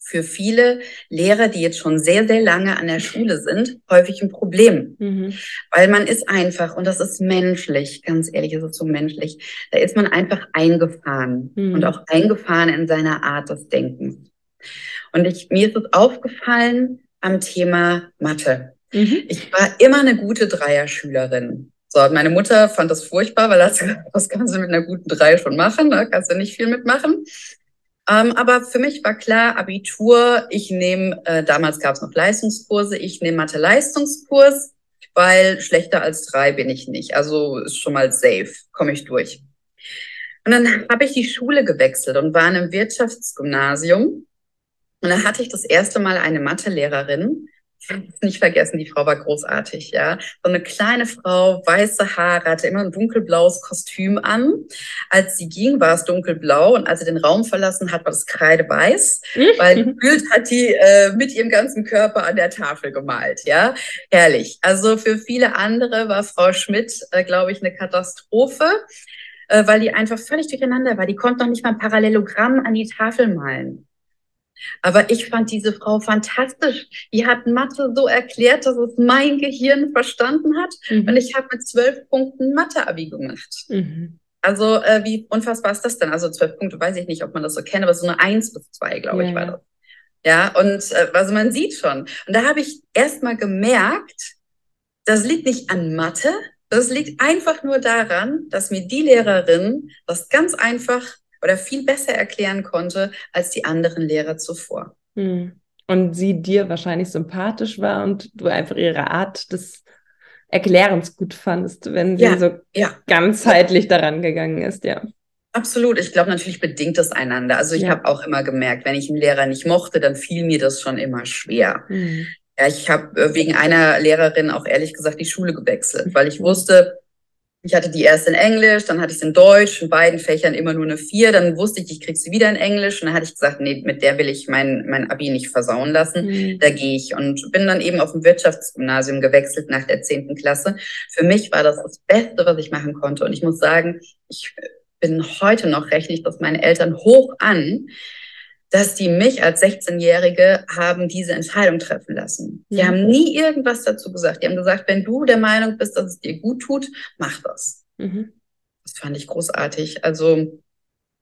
für viele Lehrer, die jetzt schon sehr, sehr lange an der Schule sind, häufig ein Problem. Mhm. Weil man ist einfach, und das ist menschlich, ganz ehrlich, es ist so menschlich, da ist man einfach eingefahren Mhm. und auch eingefahren in seiner Art des Denkens. Und ich, mir ist es aufgefallen am Thema Mathe. Mhm. Ich war immer eine gute Dreierschülerin. So, meine Mutter fand das furchtbar, weil das, das kannst du mit einer guten Drei schon machen, da kannst du nicht viel mitmachen. Ähm, aber für mich war klar, Abitur, ich nehme, äh, damals gab es noch Leistungskurse, ich nehme Mathe-Leistungskurs, weil schlechter als drei bin ich nicht. Also ist schon mal safe, komme ich durch. Und dann habe ich die Schule gewechselt und war in einem Wirtschaftsgymnasium. Und da hatte ich das erste Mal eine Mathelehrerin, nicht vergessen, die Frau war großartig, ja. So eine kleine Frau, weiße Haare, hatte immer ein dunkelblaues Kostüm an. Als sie ging, war es dunkelblau und als sie den Raum verlassen hat, war das kreideweiß, weil gefühlt hat die äh, mit ihrem ganzen Körper an der Tafel gemalt, ja. Herrlich. Also für viele andere war Frau Schmidt, äh, glaube ich, eine Katastrophe, äh, weil die einfach völlig durcheinander war. Die konnte noch nicht mal ein Parallelogramm an die Tafel malen. Aber ich fand diese Frau fantastisch. Die hat Mathe so erklärt, dass es mein Gehirn verstanden hat. Mhm. Und ich habe mit zwölf Punkten Mathe-Abi gemacht. Mhm. Also äh, wie unfassbar ist das denn? Also zwölf Punkte, weiß ich nicht, ob man das so kennt, aber so eine Eins bis zwei, glaube ja, ich, war das. Ja, und äh, also man sieht schon. Und da habe ich erst mal gemerkt, das liegt nicht an Mathe, das liegt einfach nur daran, dass mir die Lehrerin das ganz einfach oder viel besser erklären konnte als die anderen Lehrer zuvor. Hm. Und sie dir wahrscheinlich sympathisch war und du einfach ihre Art des Erklärens gut fandest, wenn sie ja, so ja. ganzheitlich daran gegangen ist, ja. Absolut. Ich glaube, natürlich bedingt das einander. Also ich ja. habe auch immer gemerkt, wenn ich einen Lehrer nicht mochte, dann fiel mir das schon immer schwer. Mhm. Ja, ich habe äh, wegen einer Lehrerin auch ehrlich gesagt die Schule gewechselt, weil ich wusste, ich hatte die erst in Englisch, dann hatte ich es in Deutsch, in beiden Fächern immer nur eine vier. Dann wusste ich, ich krieg sie wieder in Englisch. Und dann hatte ich gesagt, nee, mit der will ich mein, mein Abi nicht versauen lassen. Mhm. Da gehe ich. Und bin dann eben auf ein Wirtschaftsgymnasium gewechselt nach der zehnten Klasse. Für mich war das das Beste, was ich machen konnte. Und ich muss sagen, ich bin heute noch, rechne ich das meine Eltern hoch an, dass die mich als 16-Jährige haben diese Entscheidung treffen lassen. Die mhm. haben nie irgendwas dazu gesagt. Die haben gesagt, wenn du der Meinung bist, dass es dir gut tut, mach das. Mhm. Das fand ich großartig. Also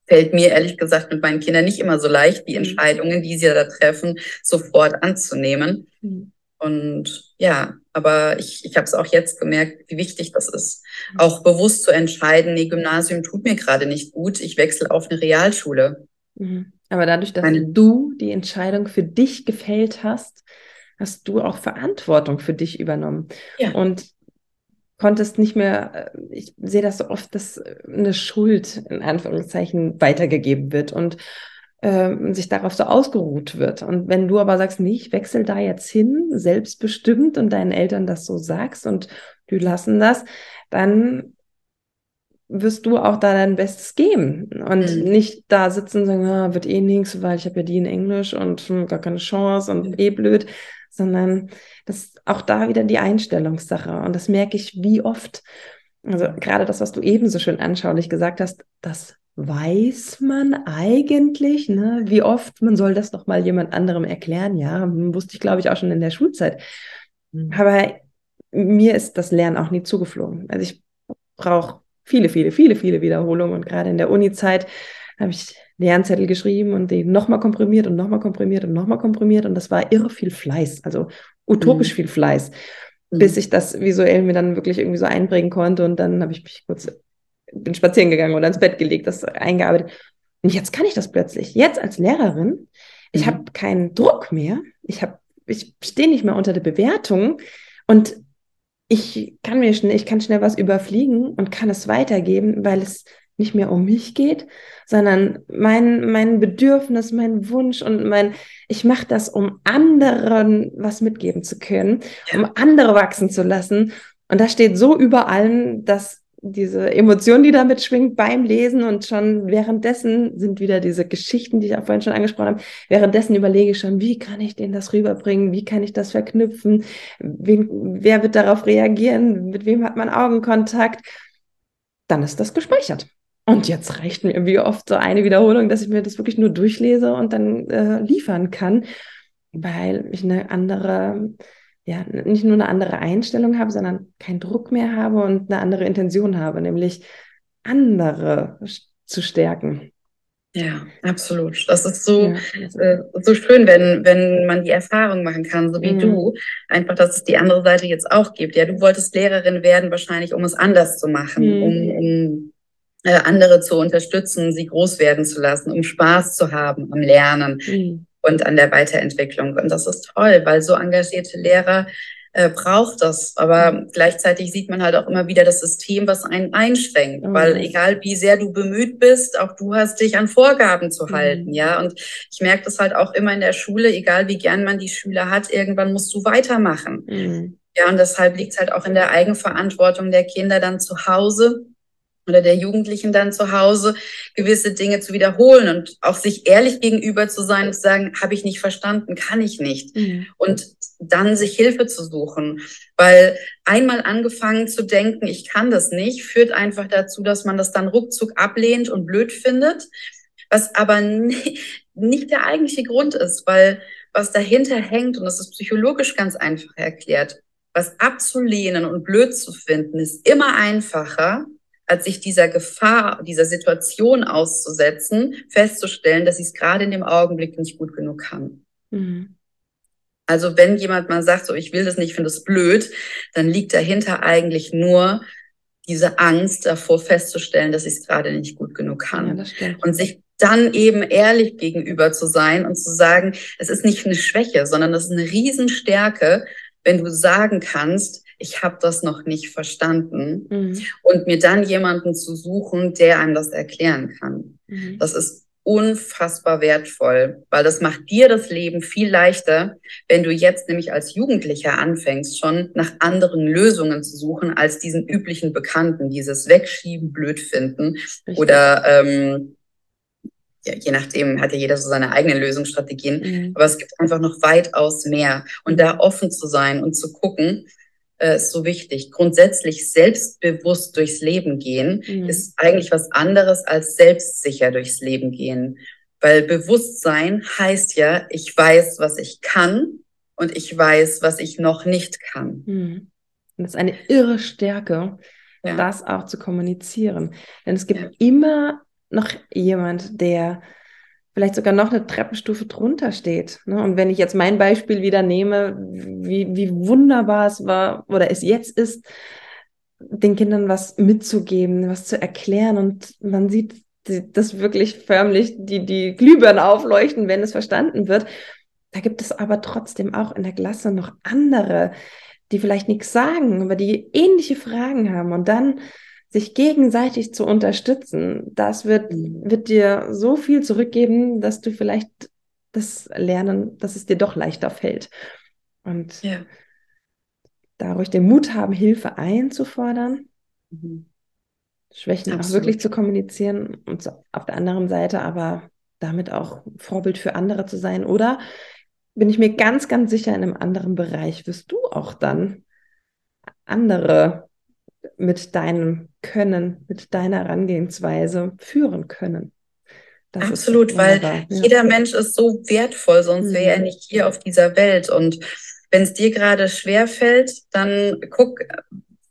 fällt mir ehrlich gesagt mit meinen Kindern nicht immer so leicht, die mhm. Entscheidungen, die sie da treffen, sofort anzunehmen. Mhm. Und ja, aber ich, ich habe es auch jetzt gemerkt, wie wichtig das ist. Mhm. Auch bewusst zu entscheiden, nee, Gymnasium tut mir gerade nicht gut, ich wechsle auf eine Realschule. Mhm. Aber dadurch, dass Meine, du die Entscheidung für dich gefällt hast, hast du auch Verantwortung für dich übernommen. Ja. Und konntest nicht mehr, äh, ich sehe das so oft, dass eine Schuld in Anführungszeichen weitergegeben wird und äh, sich darauf so ausgeruht wird. Und wenn du aber sagst, nee, ich wechsle da jetzt hin, selbstbestimmt und deinen Eltern das so sagst und die lassen das, dann wirst du auch da dein Bestes geben und mhm. nicht da sitzen und sagen, ah, wird eh nichts, weil ich habe ja die in Englisch und hm, gar keine Chance und mhm. eh blöd, sondern das ist auch da wieder die Einstellungssache und das merke ich wie oft. Also gerade das, was du eben so schön anschaulich gesagt hast, das weiß man eigentlich, ne? Wie oft man soll das noch mal jemand anderem erklären? Ja, wusste ich glaube ich auch schon in der Schulzeit. Mhm. Aber mir ist das Lernen auch nie zugeflogen. Also ich brauche viele, viele, viele, viele Wiederholungen. Und gerade in der Uni-Zeit habe ich Lernzettel geschrieben und die nochmal komprimiert und nochmal komprimiert und nochmal komprimiert. Und das war irre viel Fleiß, also utopisch mhm. viel Fleiß, mhm. bis ich das visuell mir dann wirklich irgendwie so einbringen konnte. Und dann habe ich mich kurz, bin spazieren gegangen oder ins Bett gelegt, das eingearbeitet. Und jetzt kann ich das plötzlich. Jetzt als Lehrerin, ich mhm. habe keinen Druck mehr. Ich habe, ich stehe nicht mehr unter der Bewertung. Und ich kann mir schnell, ich kann schnell was überfliegen und kann es weitergeben, weil es nicht mehr um mich geht, sondern mein, mein Bedürfnis, mein Wunsch und mein, ich mache das, um anderen was mitgeben zu können, um andere wachsen zu lassen. Und da steht so über allem, dass diese Emotion, die damit schwingt beim Lesen und schon währenddessen sind wieder diese Geschichten, die ich auch vorhin schon angesprochen habe. Währenddessen überlege ich schon, wie kann ich denen das rüberbringen? Wie kann ich das verknüpfen? Wen, wer wird darauf reagieren? Mit wem hat man Augenkontakt? Dann ist das gespeichert. Und jetzt reicht mir irgendwie oft so eine Wiederholung, dass ich mir das wirklich nur durchlese und dann äh, liefern kann, weil ich eine andere ja, nicht nur eine andere Einstellung habe, sondern keinen Druck mehr habe und eine andere Intention habe, nämlich andere zu stärken. Ja, absolut. Das ist so, ja. äh, so schön, wenn, wenn man die Erfahrung machen kann, so wie mhm. du. Einfach, dass es die andere Seite jetzt auch gibt. Ja, du wolltest Lehrerin werden, wahrscheinlich, um es anders zu machen, mhm. um, um äh, andere zu unterstützen, sie groß werden zu lassen, um Spaß zu haben am Lernen. Mhm und an der Weiterentwicklung. Und das ist toll, weil so engagierte Lehrer äh, braucht das. Aber gleichzeitig sieht man halt auch immer wieder das System, was einen einschränkt. Mhm. Weil egal wie sehr du bemüht bist, auch du hast dich an Vorgaben zu mhm. halten, ja. Und ich merke das halt auch immer in der Schule, egal wie gern man die Schüler hat, irgendwann musst du weitermachen. Mhm. Ja, und deshalb liegt es halt auch in der Eigenverantwortung der Kinder dann zu Hause, oder der Jugendlichen dann zu Hause gewisse Dinge zu wiederholen und auch sich ehrlich gegenüber zu sein und zu sagen, habe ich nicht verstanden, kann ich nicht. Mhm. Und dann sich Hilfe zu suchen. Weil einmal angefangen zu denken, ich kann das nicht, führt einfach dazu, dass man das dann ruckzuck ablehnt und blöd findet. Was aber nicht der eigentliche Grund ist, weil was dahinter hängt, und das ist psychologisch ganz einfach erklärt, was abzulehnen und blöd zu finden, ist immer einfacher, als sich dieser Gefahr, dieser Situation auszusetzen, festzustellen, dass ich es gerade in dem Augenblick nicht gut genug kann. Mhm. Also wenn jemand mal sagt, so ich will das nicht, ich finde das blöd, dann liegt dahinter eigentlich nur diese Angst davor festzustellen, dass ich es gerade nicht gut genug kann. Ja, und sich dann eben ehrlich gegenüber zu sein und zu sagen, es ist nicht eine Schwäche, sondern es ist eine Riesenstärke, wenn du sagen kannst, ich habe das noch nicht verstanden mhm. und mir dann jemanden zu suchen, der einem das erklären kann. Mhm. Das ist unfassbar wertvoll, weil das macht dir das Leben viel leichter, wenn du jetzt nämlich als Jugendlicher anfängst, schon nach anderen Lösungen zu suchen als diesen üblichen Bekannten, dieses Wegschieben, blöd finden Richtig. oder ähm, ja, je nachdem hat ja jeder so seine eigenen Lösungsstrategien, mhm. aber es gibt einfach noch weitaus mehr und da offen zu sein und zu gucken, äh, ist so wichtig. Grundsätzlich selbstbewusst durchs Leben gehen mhm. ist eigentlich was anderes als selbstsicher durchs Leben gehen. Weil Bewusstsein heißt ja, ich weiß, was ich kann und ich weiß, was ich noch nicht kann. Mhm. Und das ist eine irre Stärke, ja. das auch zu kommunizieren. Denn es gibt ja. immer noch jemand, der vielleicht sogar noch eine Treppenstufe drunter steht. Ne? Und wenn ich jetzt mein Beispiel wieder nehme, wie, wie wunderbar es war oder es jetzt ist, den Kindern was mitzugeben, was zu erklären und man sieht das wirklich förmlich, die, die Glühbirnen aufleuchten, wenn es verstanden wird. Da gibt es aber trotzdem auch in der Klasse noch andere, die vielleicht nichts sagen, aber die ähnliche Fragen haben und dann sich gegenseitig zu unterstützen, das wird, mhm. wird dir so viel zurückgeben, dass du vielleicht das Lernen, dass es dir doch leichter fällt. Und ja. da ruhig den Mut haben, Hilfe einzufordern, mhm. Schwächen Absolut. auch wirklich zu kommunizieren und so auf der anderen Seite aber damit auch Vorbild für andere zu sein. Oder bin ich mir ganz, ganz sicher, in einem anderen Bereich wirst du auch dann andere mit deinem Können, mit deiner Herangehensweise führen können. Das Absolut, weil ja. jeder Mensch ist so wertvoll, sonst wäre er mhm. nicht hier auf dieser Welt. Und wenn es dir gerade schwer fällt, dann guck,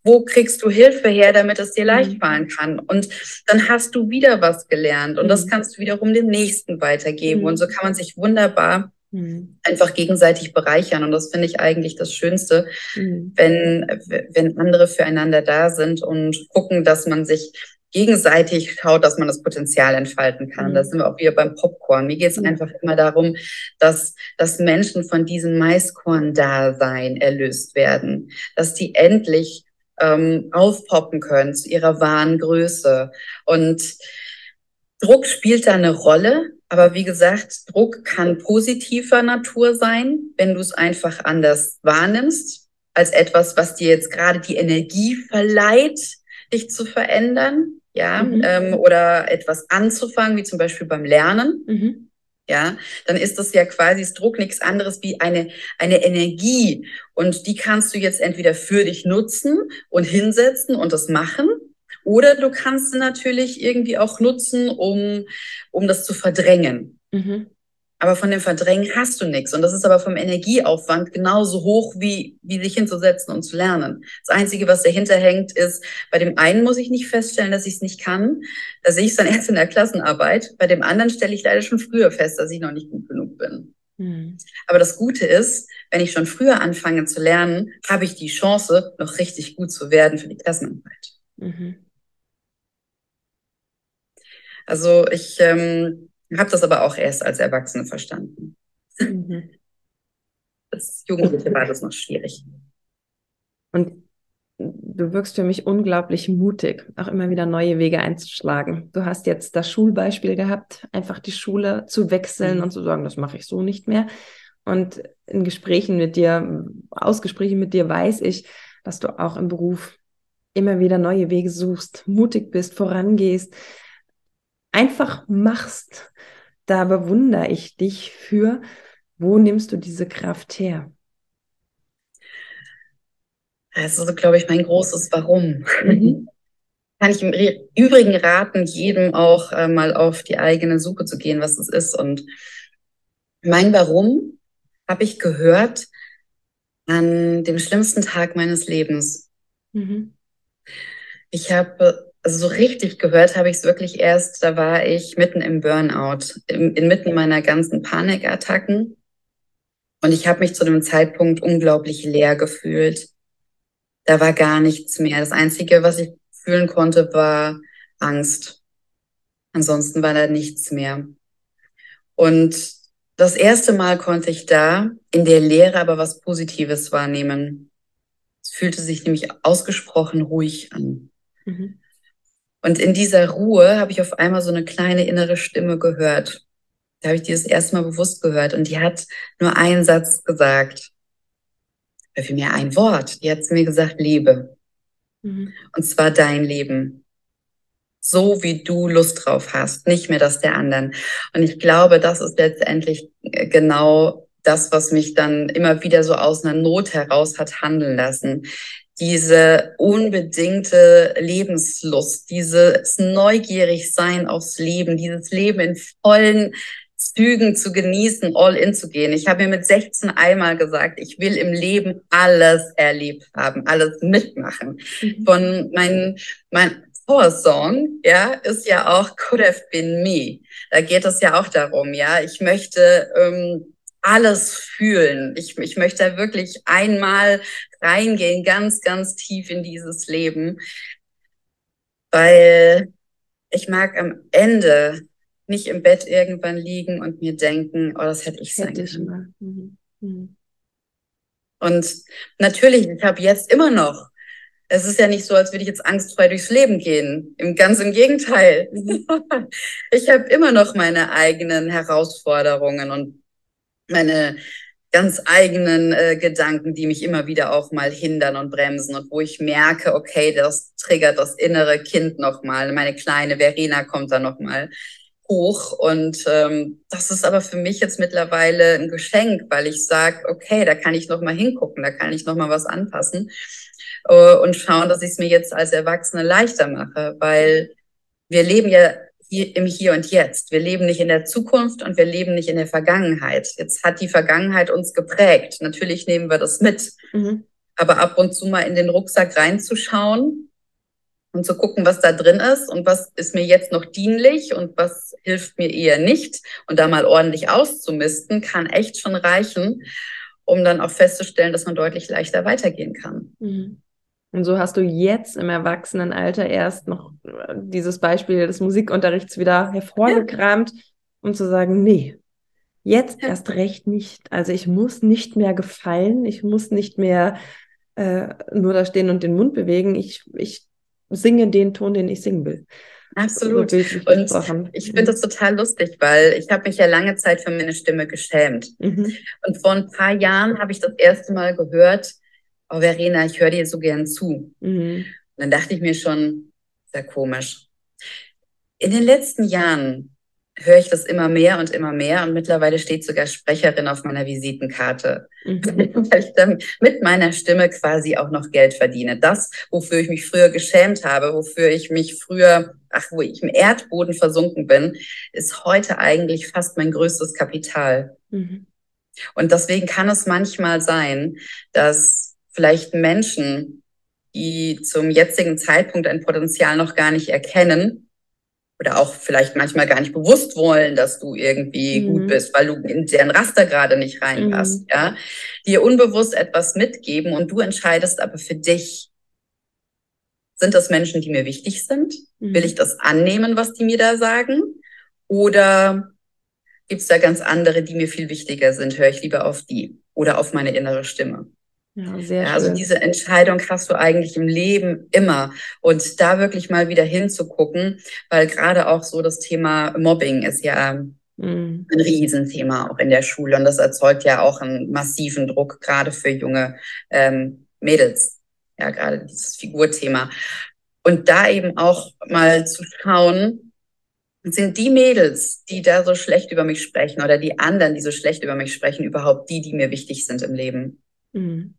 wo kriegst du Hilfe her, damit es dir leicht mhm. fallen kann? Und dann hast du wieder was gelernt und das mhm. kannst du wiederum dem Nächsten weitergeben. Und so kann man sich wunderbar Mhm. Einfach gegenseitig bereichern. Und das finde ich eigentlich das Schönste, mhm. wenn, wenn andere füreinander da sind und gucken, dass man sich gegenseitig schaut, dass man das Potenzial entfalten kann. Mhm. Da sind wir auch wieder beim Popcorn. Mir geht es mhm. einfach immer darum, dass, dass Menschen von diesem Maiskorn-Dasein erlöst werden, dass die endlich ähm, aufpoppen können zu ihrer wahren Größe. Und Druck spielt da eine Rolle, aber wie gesagt, Druck kann positiver Natur sein, wenn du es einfach anders wahrnimmst, als etwas, was dir jetzt gerade die Energie verleiht, dich zu verändern, ja, mhm. ähm, oder etwas anzufangen, wie zum Beispiel beim Lernen. Mhm. Ja, dann ist das ja quasi das Druck nichts anderes wie eine, eine Energie. Und die kannst du jetzt entweder für dich nutzen und hinsetzen und das machen oder du kannst sie natürlich irgendwie auch nutzen, um, um das zu verdrängen. Mhm. Aber von dem Verdrängen hast du nichts. Und das ist aber vom Energieaufwand genauso hoch, wie, wie sich hinzusetzen und zu lernen. Das Einzige, was dahinter hängt, ist, bei dem einen muss ich nicht feststellen, dass ich es nicht kann. Da sehe ich es dann erst in der Klassenarbeit. Bei dem anderen stelle ich leider schon früher fest, dass ich noch nicht gut genug bin. Mhm. Aber das Gute ist, wenn ich schon früher anfange zu lernen, habe ich die Chance, noch richtig gut zu werden für die Klassenarbeit. Mhm. Also ich ähm, habe das aber auch erst als Erwachsene verstanden. Mhm. Als Jugendliche war das noch schwierig. Und du wirkst für mich unglaublich mutig, auch immer wieder neue Wege einzuschlagen. Du hast jetzt das Schulbeispiel gehabt, einfach die Schule zu wechseln mhm. und zu sagen, das mache ich so nicht mehr. Und in Gesprächen mit dir, aus Gesprächen mit dir weiß ich, dass du auch im Beruf immer wieder neue Wege suchst, mutig bist, vorangehst, einfach machst, da bewundere ich dich für. Wo nimmst du diese Kraft her? Das ist, glaube ich, mein großes Warum. Mhm. kann ich im Übrigen raten, jedem auch äh, mal auf die eigene Suche zu gehen, was es ist. Und mein Warum habe ich gehört an dem schlimmsten Tag meines Lebens. Mhm. Ich habe also so richtig gehört habe ich es wirklich erst, da war ich mitten im Burnout, inmitten meiner ganzen Panikattacken. Und ich habe mich zu dem Zeitpunkt unglaublich leer gefühlt. Da war gar nichts mehr. Das Einzige, was ich fühlen konnte, war Angst. Ansonsten war da nichts mehr. Und das erste Mal konnte ich da in der Lehre aber was Positives wahrnehmen. Es fühlte sich nämlich ausgesprochen ruhig an. Mhm. Und in dieser Ruhe habe ich auf einmal so eine kleine innere Stimme gehört. Da habe ich die das erste Mal bewusst gehört und die hat nur einen Satz gesagt. Oder vielmehr ein Wort. Die hat zu mir gesagt, lebe. Mhm. Und zwar dein Leben. So wie du Lust drauf hast, nicht mehr das der anderen. Und ich glaube, das ist letztendlich äh, genau das, was mich dann immer wieder so aus einer Not heraus hat handeln lassen diese unbedingte Lebenslust, dieses Neugierigsein aufs Leben, dieses Leben in vollen Zügen zu genießen, all in zu gehen. Ich habe mir mit 16 einmal gesagt, ich will im Leben alles erlebt haben, alles mitmachen. Mhm. Von meinen, mein Power Song, ja, ist ja auch Could Have Been Me. Da geht es ja auch darum, ja, ich möchte ähm, alles fühlen. Ich, ich möchte da wirklich einmal reingehen, ganz, ganz tief in dieses Leben, weil ich mag am Ende nicht im Bett irgendwann liegen und mir denken, oh, das hätte ich sein können. Mhm. Mhm. Und natürlich, ich habe jetzt immer noch, es ist ja nicht so, als würde ich jetzt angstfrei durchs Leben gehen. Im ganz im Gegenteil. ich habe immer noch meine eigenen Herausforderungen und meine ganz eigenen äh, Gedanken, die mich immer wieder auch mal hindern und bremsen und wo ich merke, okay, das triggert das innere Kind nochmal. Meine kleine Verena kommt da nochmal hoch und ähm, das ist aber für mich jetzt mittlerweile ein Geschenk, weil ich sage, okay, da kann ich nochmal hingucken, da kann ich nochmal was anpassen äh, und schauen, dass ich es mir jetzt als Erwachsene leichter mache, weil wir leben ja hier, im Hier und Jetzt. Wir leben nicht in der Zukunft und wir leben nicht in der Vergangenheit. Jetzt hat die Vergangenheit uns geprägt. Natürlich nehmen wir das mit. Mhm. Aber ab und zu mal in den Rucksack reinzuschauen und zu gucken, was da drin ist und was ist mir jetzt noch dienlich und was hilft mir eher nicht und da mal ordentlich auszumisten, kann echt schon reichen, um dann auch festzustellen, dass man deutlich leichter weitergehen kann. Mhm. Und so hast du jetzt im Erwachsenenalter erst noch äh, dieses Beispiel des Musikunterrichts wieder hervorgekramt, ja. um zu sagen, nee, jetzt ja. erst recht nicht. Also ich muss nicht mehr gefallen, ich muss nicht mehr äh, nur da stehen und den Mund bewegen. Ich, ich singe den Ton, den ich singen will. Absolut. So und ich finde das total lustig, weil ich habe mich ja lange Zeit für meine Stimme geschämt. Mhm. Und vor ein paar Jahren habe ich das erste Mal gehört, oh Verena, ich höre dir so gern zu. Mhm. Und dann dachte ich mir schon, sehr komisch. In den letzten Jahren höre ich das immer mehr und immer mehr und mittlerweile steht sogar Sprecherin auf meiner Visitenkarte, mhm. weil ich dann mit meiner Stimme quasi auch noch Geld verdiene. Das, wofür ich mich früher geschämt habe, wofür ich mich früher, ach, wo ich im Erdboden versunken bin, ist heute eigentlich fast mein größtes Kapital. Mhm. Und deswegen kann es manchmal sein, dass vielleicht Menschen, die zum jetzigen Zeitpunkt ein Potenzial noch gar nicht erkennen oder auch vielleicht manchmal gar nicht bewusst wollen, dass du irgendwie mhm. gut bist, weil du in deren Raster gerade nicht reinpasst, mhm. ja, dir unbewusst etwas mitgeben und du entscheidest aber für dich, sind das Menschen, die mir wichtig sind? Mhm. Will ich das annehmen, was die mir da sagen? Oder gibt es da ganz andere, die mir viel wichtiger sind? Höre ich lieber auf die oder auf meine innere Stimme? Ja, sehr also diese Entscheidung hast du eigentlich im Leben immer. Und da wirklich mal wieder hinzugucken, weil gerade auch so das Thema Mobbing ist ja mhm. ein Riesenthema auch in der Schule. Und das erzeugt ja auch einen massiven Druck, gerade für junge ähm, Mädels. Ja, gerade dieses Figurthema. Und da eben auch mal zu schauen, sind die Mädels, die da so schlecht über mich sprechen oder die anderen, die so schlecht über mich sprechen, überhaupt die, die mir wichtig sind im Leben? Mhm.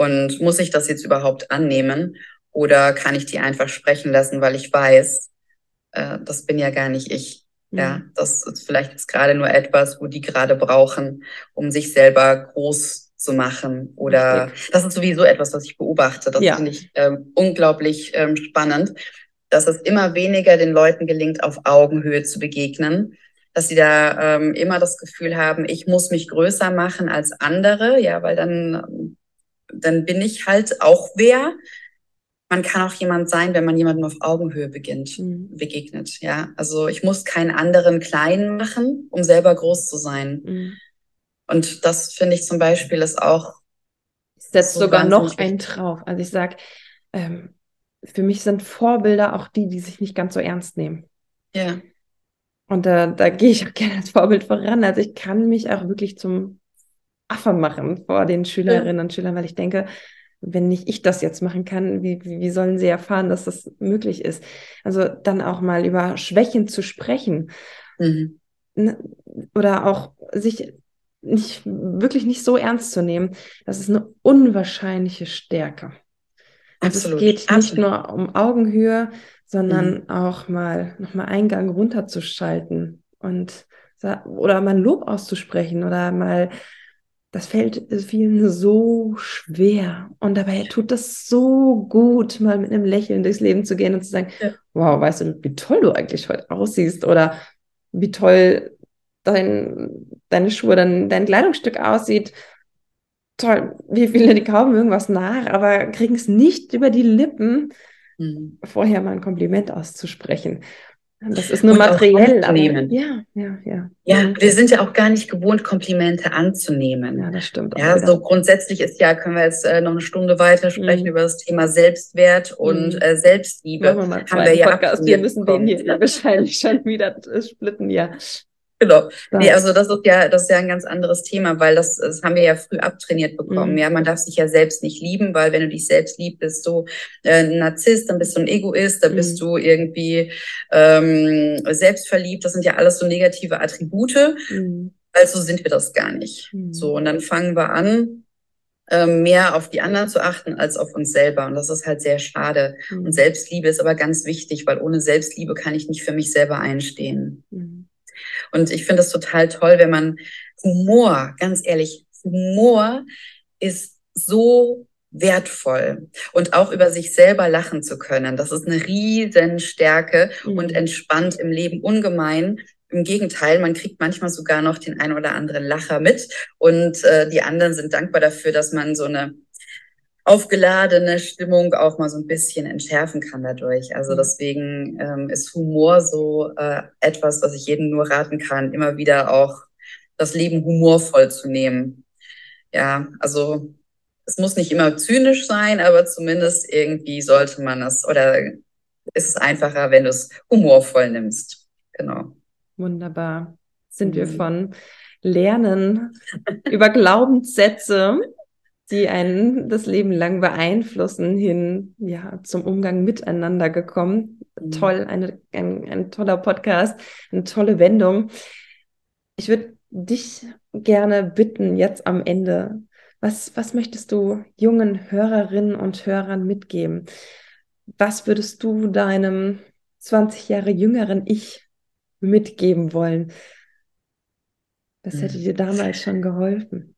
Und muss ich das jetzt überhaupt annehmen? Oder kann ich die einfach sprechen lassen, weil ich weiß, äh, das bin ja gar nicht ich. Mhm. Ja, das ist vielleicht jetzt gerade nur etwas, wo die gerade brauchen, um sich selber groß zu machen. Oder Richtig. das ist sowieso etwas, was ich beobachte. Das ja. finde ich ähm, unglaublich ähm, spannend, dass es immer weniger den Leuten gelingt, auf Augenhöhe zu begegnen. Dass sie da ähm, immer das Gefühl haben, ich muss mich größer machen als andere, ja, weil dann, dann bin ich halt auch wer man kann auch jemand sein, wenn man jemandem auf Augenhöhe beginnt, mhm. begegnet. Ja, also ich muss keinen anderen klein machen, um selber groß zu sein. Mhm. Und das finde ich zum Beispiel ist auch. Ich setze so sogar noch einen drauf. Also ich sage, ähm, für mich sind Vorbilder auch die, die sich nicht ganz so ernst nehmen. Ja. Und da, da gehe ich auch gerne als Vorbild voran. Also ich kann mich auch wirklich zum Affe machen vor den Schülerinnen ja. und Schülern, weil ich denke, wenn nicht ich das jetzt machen kann, wie, wie sollen sie erfahren, dass das möglich ist? Also dann auch mal über Schwächen zu sprechen. Mhm. Oder auch sich nicht, wirklich nicht so ernst zu nehmen. Das ist eine unwahrscheinliche Stärke. Also Absolut. es geht nicht nur um Augenhöhe, sondern mhm. auch mal nochmal Eingang runterzuschalten und oder mal Lob auszusprechen oder mal das fällt vielen so schwer. Und dabei tut das so gut, mal mit einem Lächeln durchs Leben zu gehen und zu sagen, ja. wow, weißt du, wie toll du eigentlich heute aussiehst oder wie toll dein, deine Schuhe, dein, dein Kleidungsstück aussieht. Toll, wie viele, die kaufen irgendwas nach, aber kriegen es nicht über die Lippen, mhm. vorher mal ein Kompliment auszusprechen. Das ist nur materiell. Anzunehmen. ja, ja, ja. Ja, wir sind ja auch gar nicht gewohnt, Komplimente anzunehmen. Ja, das stimmt. Ja, wieder. so grundsätzlich ist ja, können wir jetzt äh, noch eine Stunde weiter sprechen mhm. über das Thema Selbstwert und mhm. äh, Selbstliebe. Machen wir mal Haben wir ja Podcast. Wir müssen den hier wahrscheinlich schon wieder splitten, ja. Genau. Nee, also das ist ja, das ist ja ein ganz anderes Thema, weil das, das haben wir ja früh abtrainiert bekommen. Mhm. Ja, man darf sich ja selbst nicht lieben, weil wenn du dich selbst liebst, bist du äh, ein Narzisst, dann bist du ein Egoist, dann mhm. bist du irgendwie ähm, selbstverliebt. Das sind ja alles so negative Attribute. Mhm. Also sind wir das gar nicht. Mhm. So, und dann fangen wir an, ähm, mehr auf die anderen zu achten als auf uns selber. Und das ist halt sehr schade. Mhm. Und Selbstliebe ist aber ganz wichtig, weil ohne Selbstliebe kann ich nicht für mich selber einstehen. Und ich finde es total toll, wenn man Humor, ganz ehrlich, Humor ist so wertvoll und auch über sich selber lachen zu können. Das ist eine riesen Stärke mhm. und entspannt im Leben ungemein. Im Gegenteil, man kriegt manchmal sogar noch den ein oder anderen Lacher mit und äh, die anderen sind dankbar dafür, dass man so eine aufgeladene Stimmung auch mal so ein bisschen entschärfen kann dadurch. Also mhm. deswegen ähm, ist Humor so äh, etwas, was ich jedem nur raten kann, immer wieder auch das Leben humorvoll zu nehmen. Ja, also es muss nicht immer zynisch sein, aber zumindest irgendwie sollte man es oder ist es einfacher, wenn du es humorvoll nimmst. Genau. Wunderbar. Sind wir mhm. von Lernen über Glaubenssätze die einen das Leben lang beeinflussen, hin ja, zum Umgang miteinander gekommen. Mhm. Toll, eine, ein, ein toller Podcast, eine tolle Wendung. Ich würde dich gerne bitten, jetzt am Ende, was, was möchtest du jungen Hörerinnen und Hörern mitgeben? Was würdest du deinem 20 Jahre jüngeren Ich mitgeben wollen? Was hätte mhm. dir damals schon geholfen?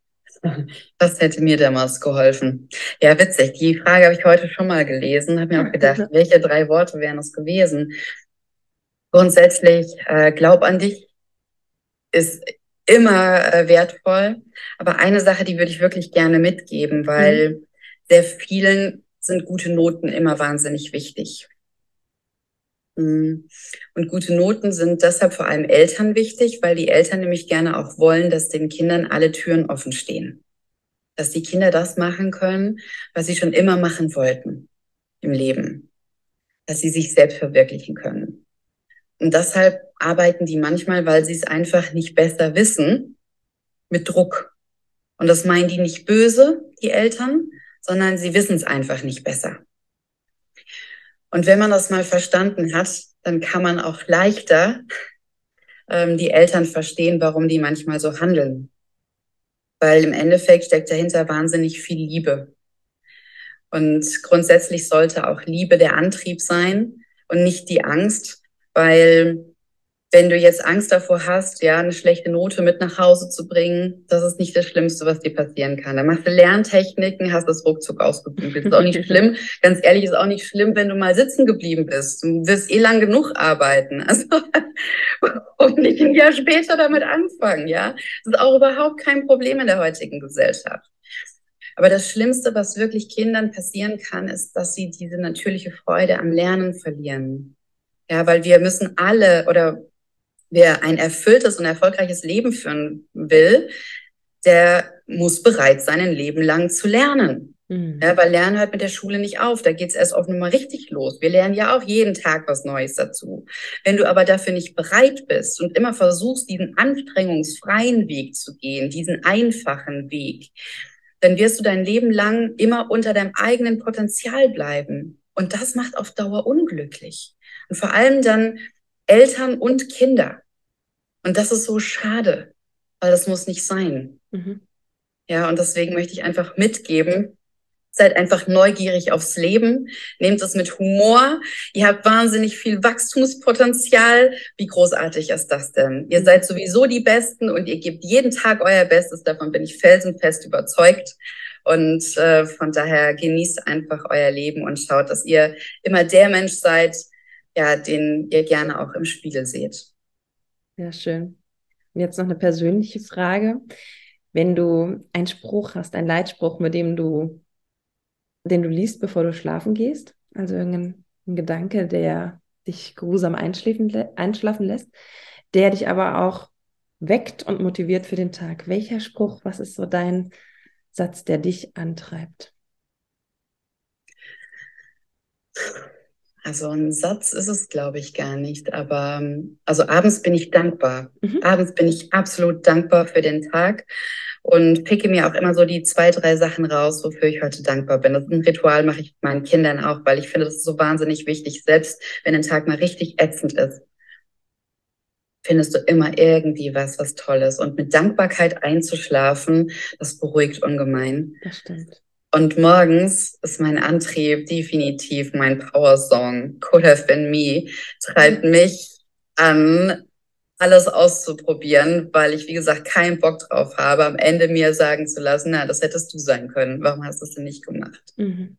Das hätte mir damals geholfen. Ja, witzig. Die Frage habe ich heute schon mal gelesen, habe mir auch gedacht, welche drei Worte wären es gewesen? Grundsätzlich, äh, glaub an dich ist immer äh, wertvoll. Aber eine Sache, die würde ich wirklich gerne mitgeben, weil mhm. sehr vielen sind gute Noten immer wahnsinnig wichtig. Mhm. Und gute Noten sind deshalb vor allem Eltern wichtig, weil die Eltern nämlich gerne auch wollen, dass den Kindern alle Türen offen stehen. Dass die Kinder das machen können, was sie schon immer machen wollten im Leben. Dass sie sich selbst verwirklichen können. Und deshalb arbeiten die manchmal, weil sie es einfach nicht besser wissen, mit Druck. Und das meinen die nicht böse, die Eltern, sondern sie wissen es einfach nicht besser. Und wenn man das mal verstanden hat, dann kann man auch leichter ähm, die Eltern verstehen, warum die manchmal so handeln. Weil im Endeffekt steckt dahinter wahnsinnig viel Liebe. Und grundsätzlich sollte auch Liebe der Antrieb sein und nicht die Angst, weil wenn du jetzt Angst davor hast, ja, eine schlechte Note mit nach Hause zu bringen, das ist nicht das Schlimmste, was dir passieren kann. Dann machst du Lerntechniken, hast das ruckzuck ausgebügelt. Ist auch nicht schlimm. Ganz ehrlich, ist auch nicht schlimm, wenn du mal sitzen geblieben bist. Du wirst eh lang genug arbeiten. Also, und nicht ein Jahr später damit anfangen, ja. Das ist auch überhaupt kein Problem in der heutigen Gesellschaft. Aber das Schlimmste, was wirklich Kindern passieren kann, ist, dass sie diese natürliche Freude am Lernen verlieren. Ja, weil wir müssen alle oder wer ein erfülltes und erfolgreiches Leben führen will, der muss bereit sein, ein Leben lang zu lernen. Mhm. Ja, weil Lernen hört mit der Schule nicht auf. Da geht es erst auf Nummer richtig los. Wir lernen ja auch jeden Tag was Neues dazu. Wenn du aber dafür nicht bereit bist und immer versuchst, diesen anstrengungsfreien Weg zu gehen, diesen einfachen Weg, dann wirst du dein Leben lang immer unter deinem eigenen Potenzial bleiben. Und das macht auf Dauer unglücklich. Und vor allem dann Eltern und Kinder. Und das ist so schade, weil das muss nicht sein. Mhm. Ja, und deswegen möchte ich einfach mitgeben, seid einfach neugierig aufs Leben, nehmt es mit Humor. Ihr habt wahnsinnig viel Wachstumspotenzial. Wie großartig ist das denn? Ihr seid sowieso die Besten und ihr gebt jeden Tag euer Bestes. Davon bin ich felsenfest überzeugt. Und äh, von daher genießt einfach euer Leben und schaut, dass ihr immer der Mensch seid, ja, den ihr gerne auch im Spiegel seht. Ja, schön. Und jetzt noch eine persönliche Frage. Wenn du einen Spruch hast, einen Leitspruch, mit dem du, den du liest, bevor du schlafen gehst, also irgendein Gedanke, der dich grusam einschlafen lässt, der dich aber auch weckt und motiviert für den Tag. Welcher Spruch, was ist so dein Satz, der dich antreibt? Also ein Satz ist es, glaube ich, gar nicht. Aber also abends bin ich dankbar. Mhm. Abends bin ich absolut dankbar für den Tag und picke mir auch immer so die zwei, drei Sachen raus, wofür ich heute dankbar bin. Das ist ein Ritual, mache ich meinen Kindern auch, weil ich finde, das ist so wahnsinnig wichtig. Selbst wenn ein Tag mal richtig ätzend ist, findest du immer irgendwie was, was Tolles. Und mit Dankbarkeit einzuschlafen, das beruhigt ungemein. Das stimmt. Und morgens ist mein Antrieb definitiv mein Power-Song. Could have been me. Treibt mich an, alles auszuprobieren, weil ich, wie gesagt, keinen Bock drauf habe, am Ende mir sagen zu lassen, na, das hättest du sein können. Warum hast du es denn nicht gemacht? Mhm.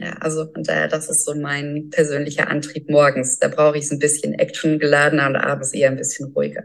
Ja, also von daher, das ist so mein persönlicher Antrieb morgens. Da brauche ich es ein bisschen actiongeladener und abends eher ein bisschen ruhiger.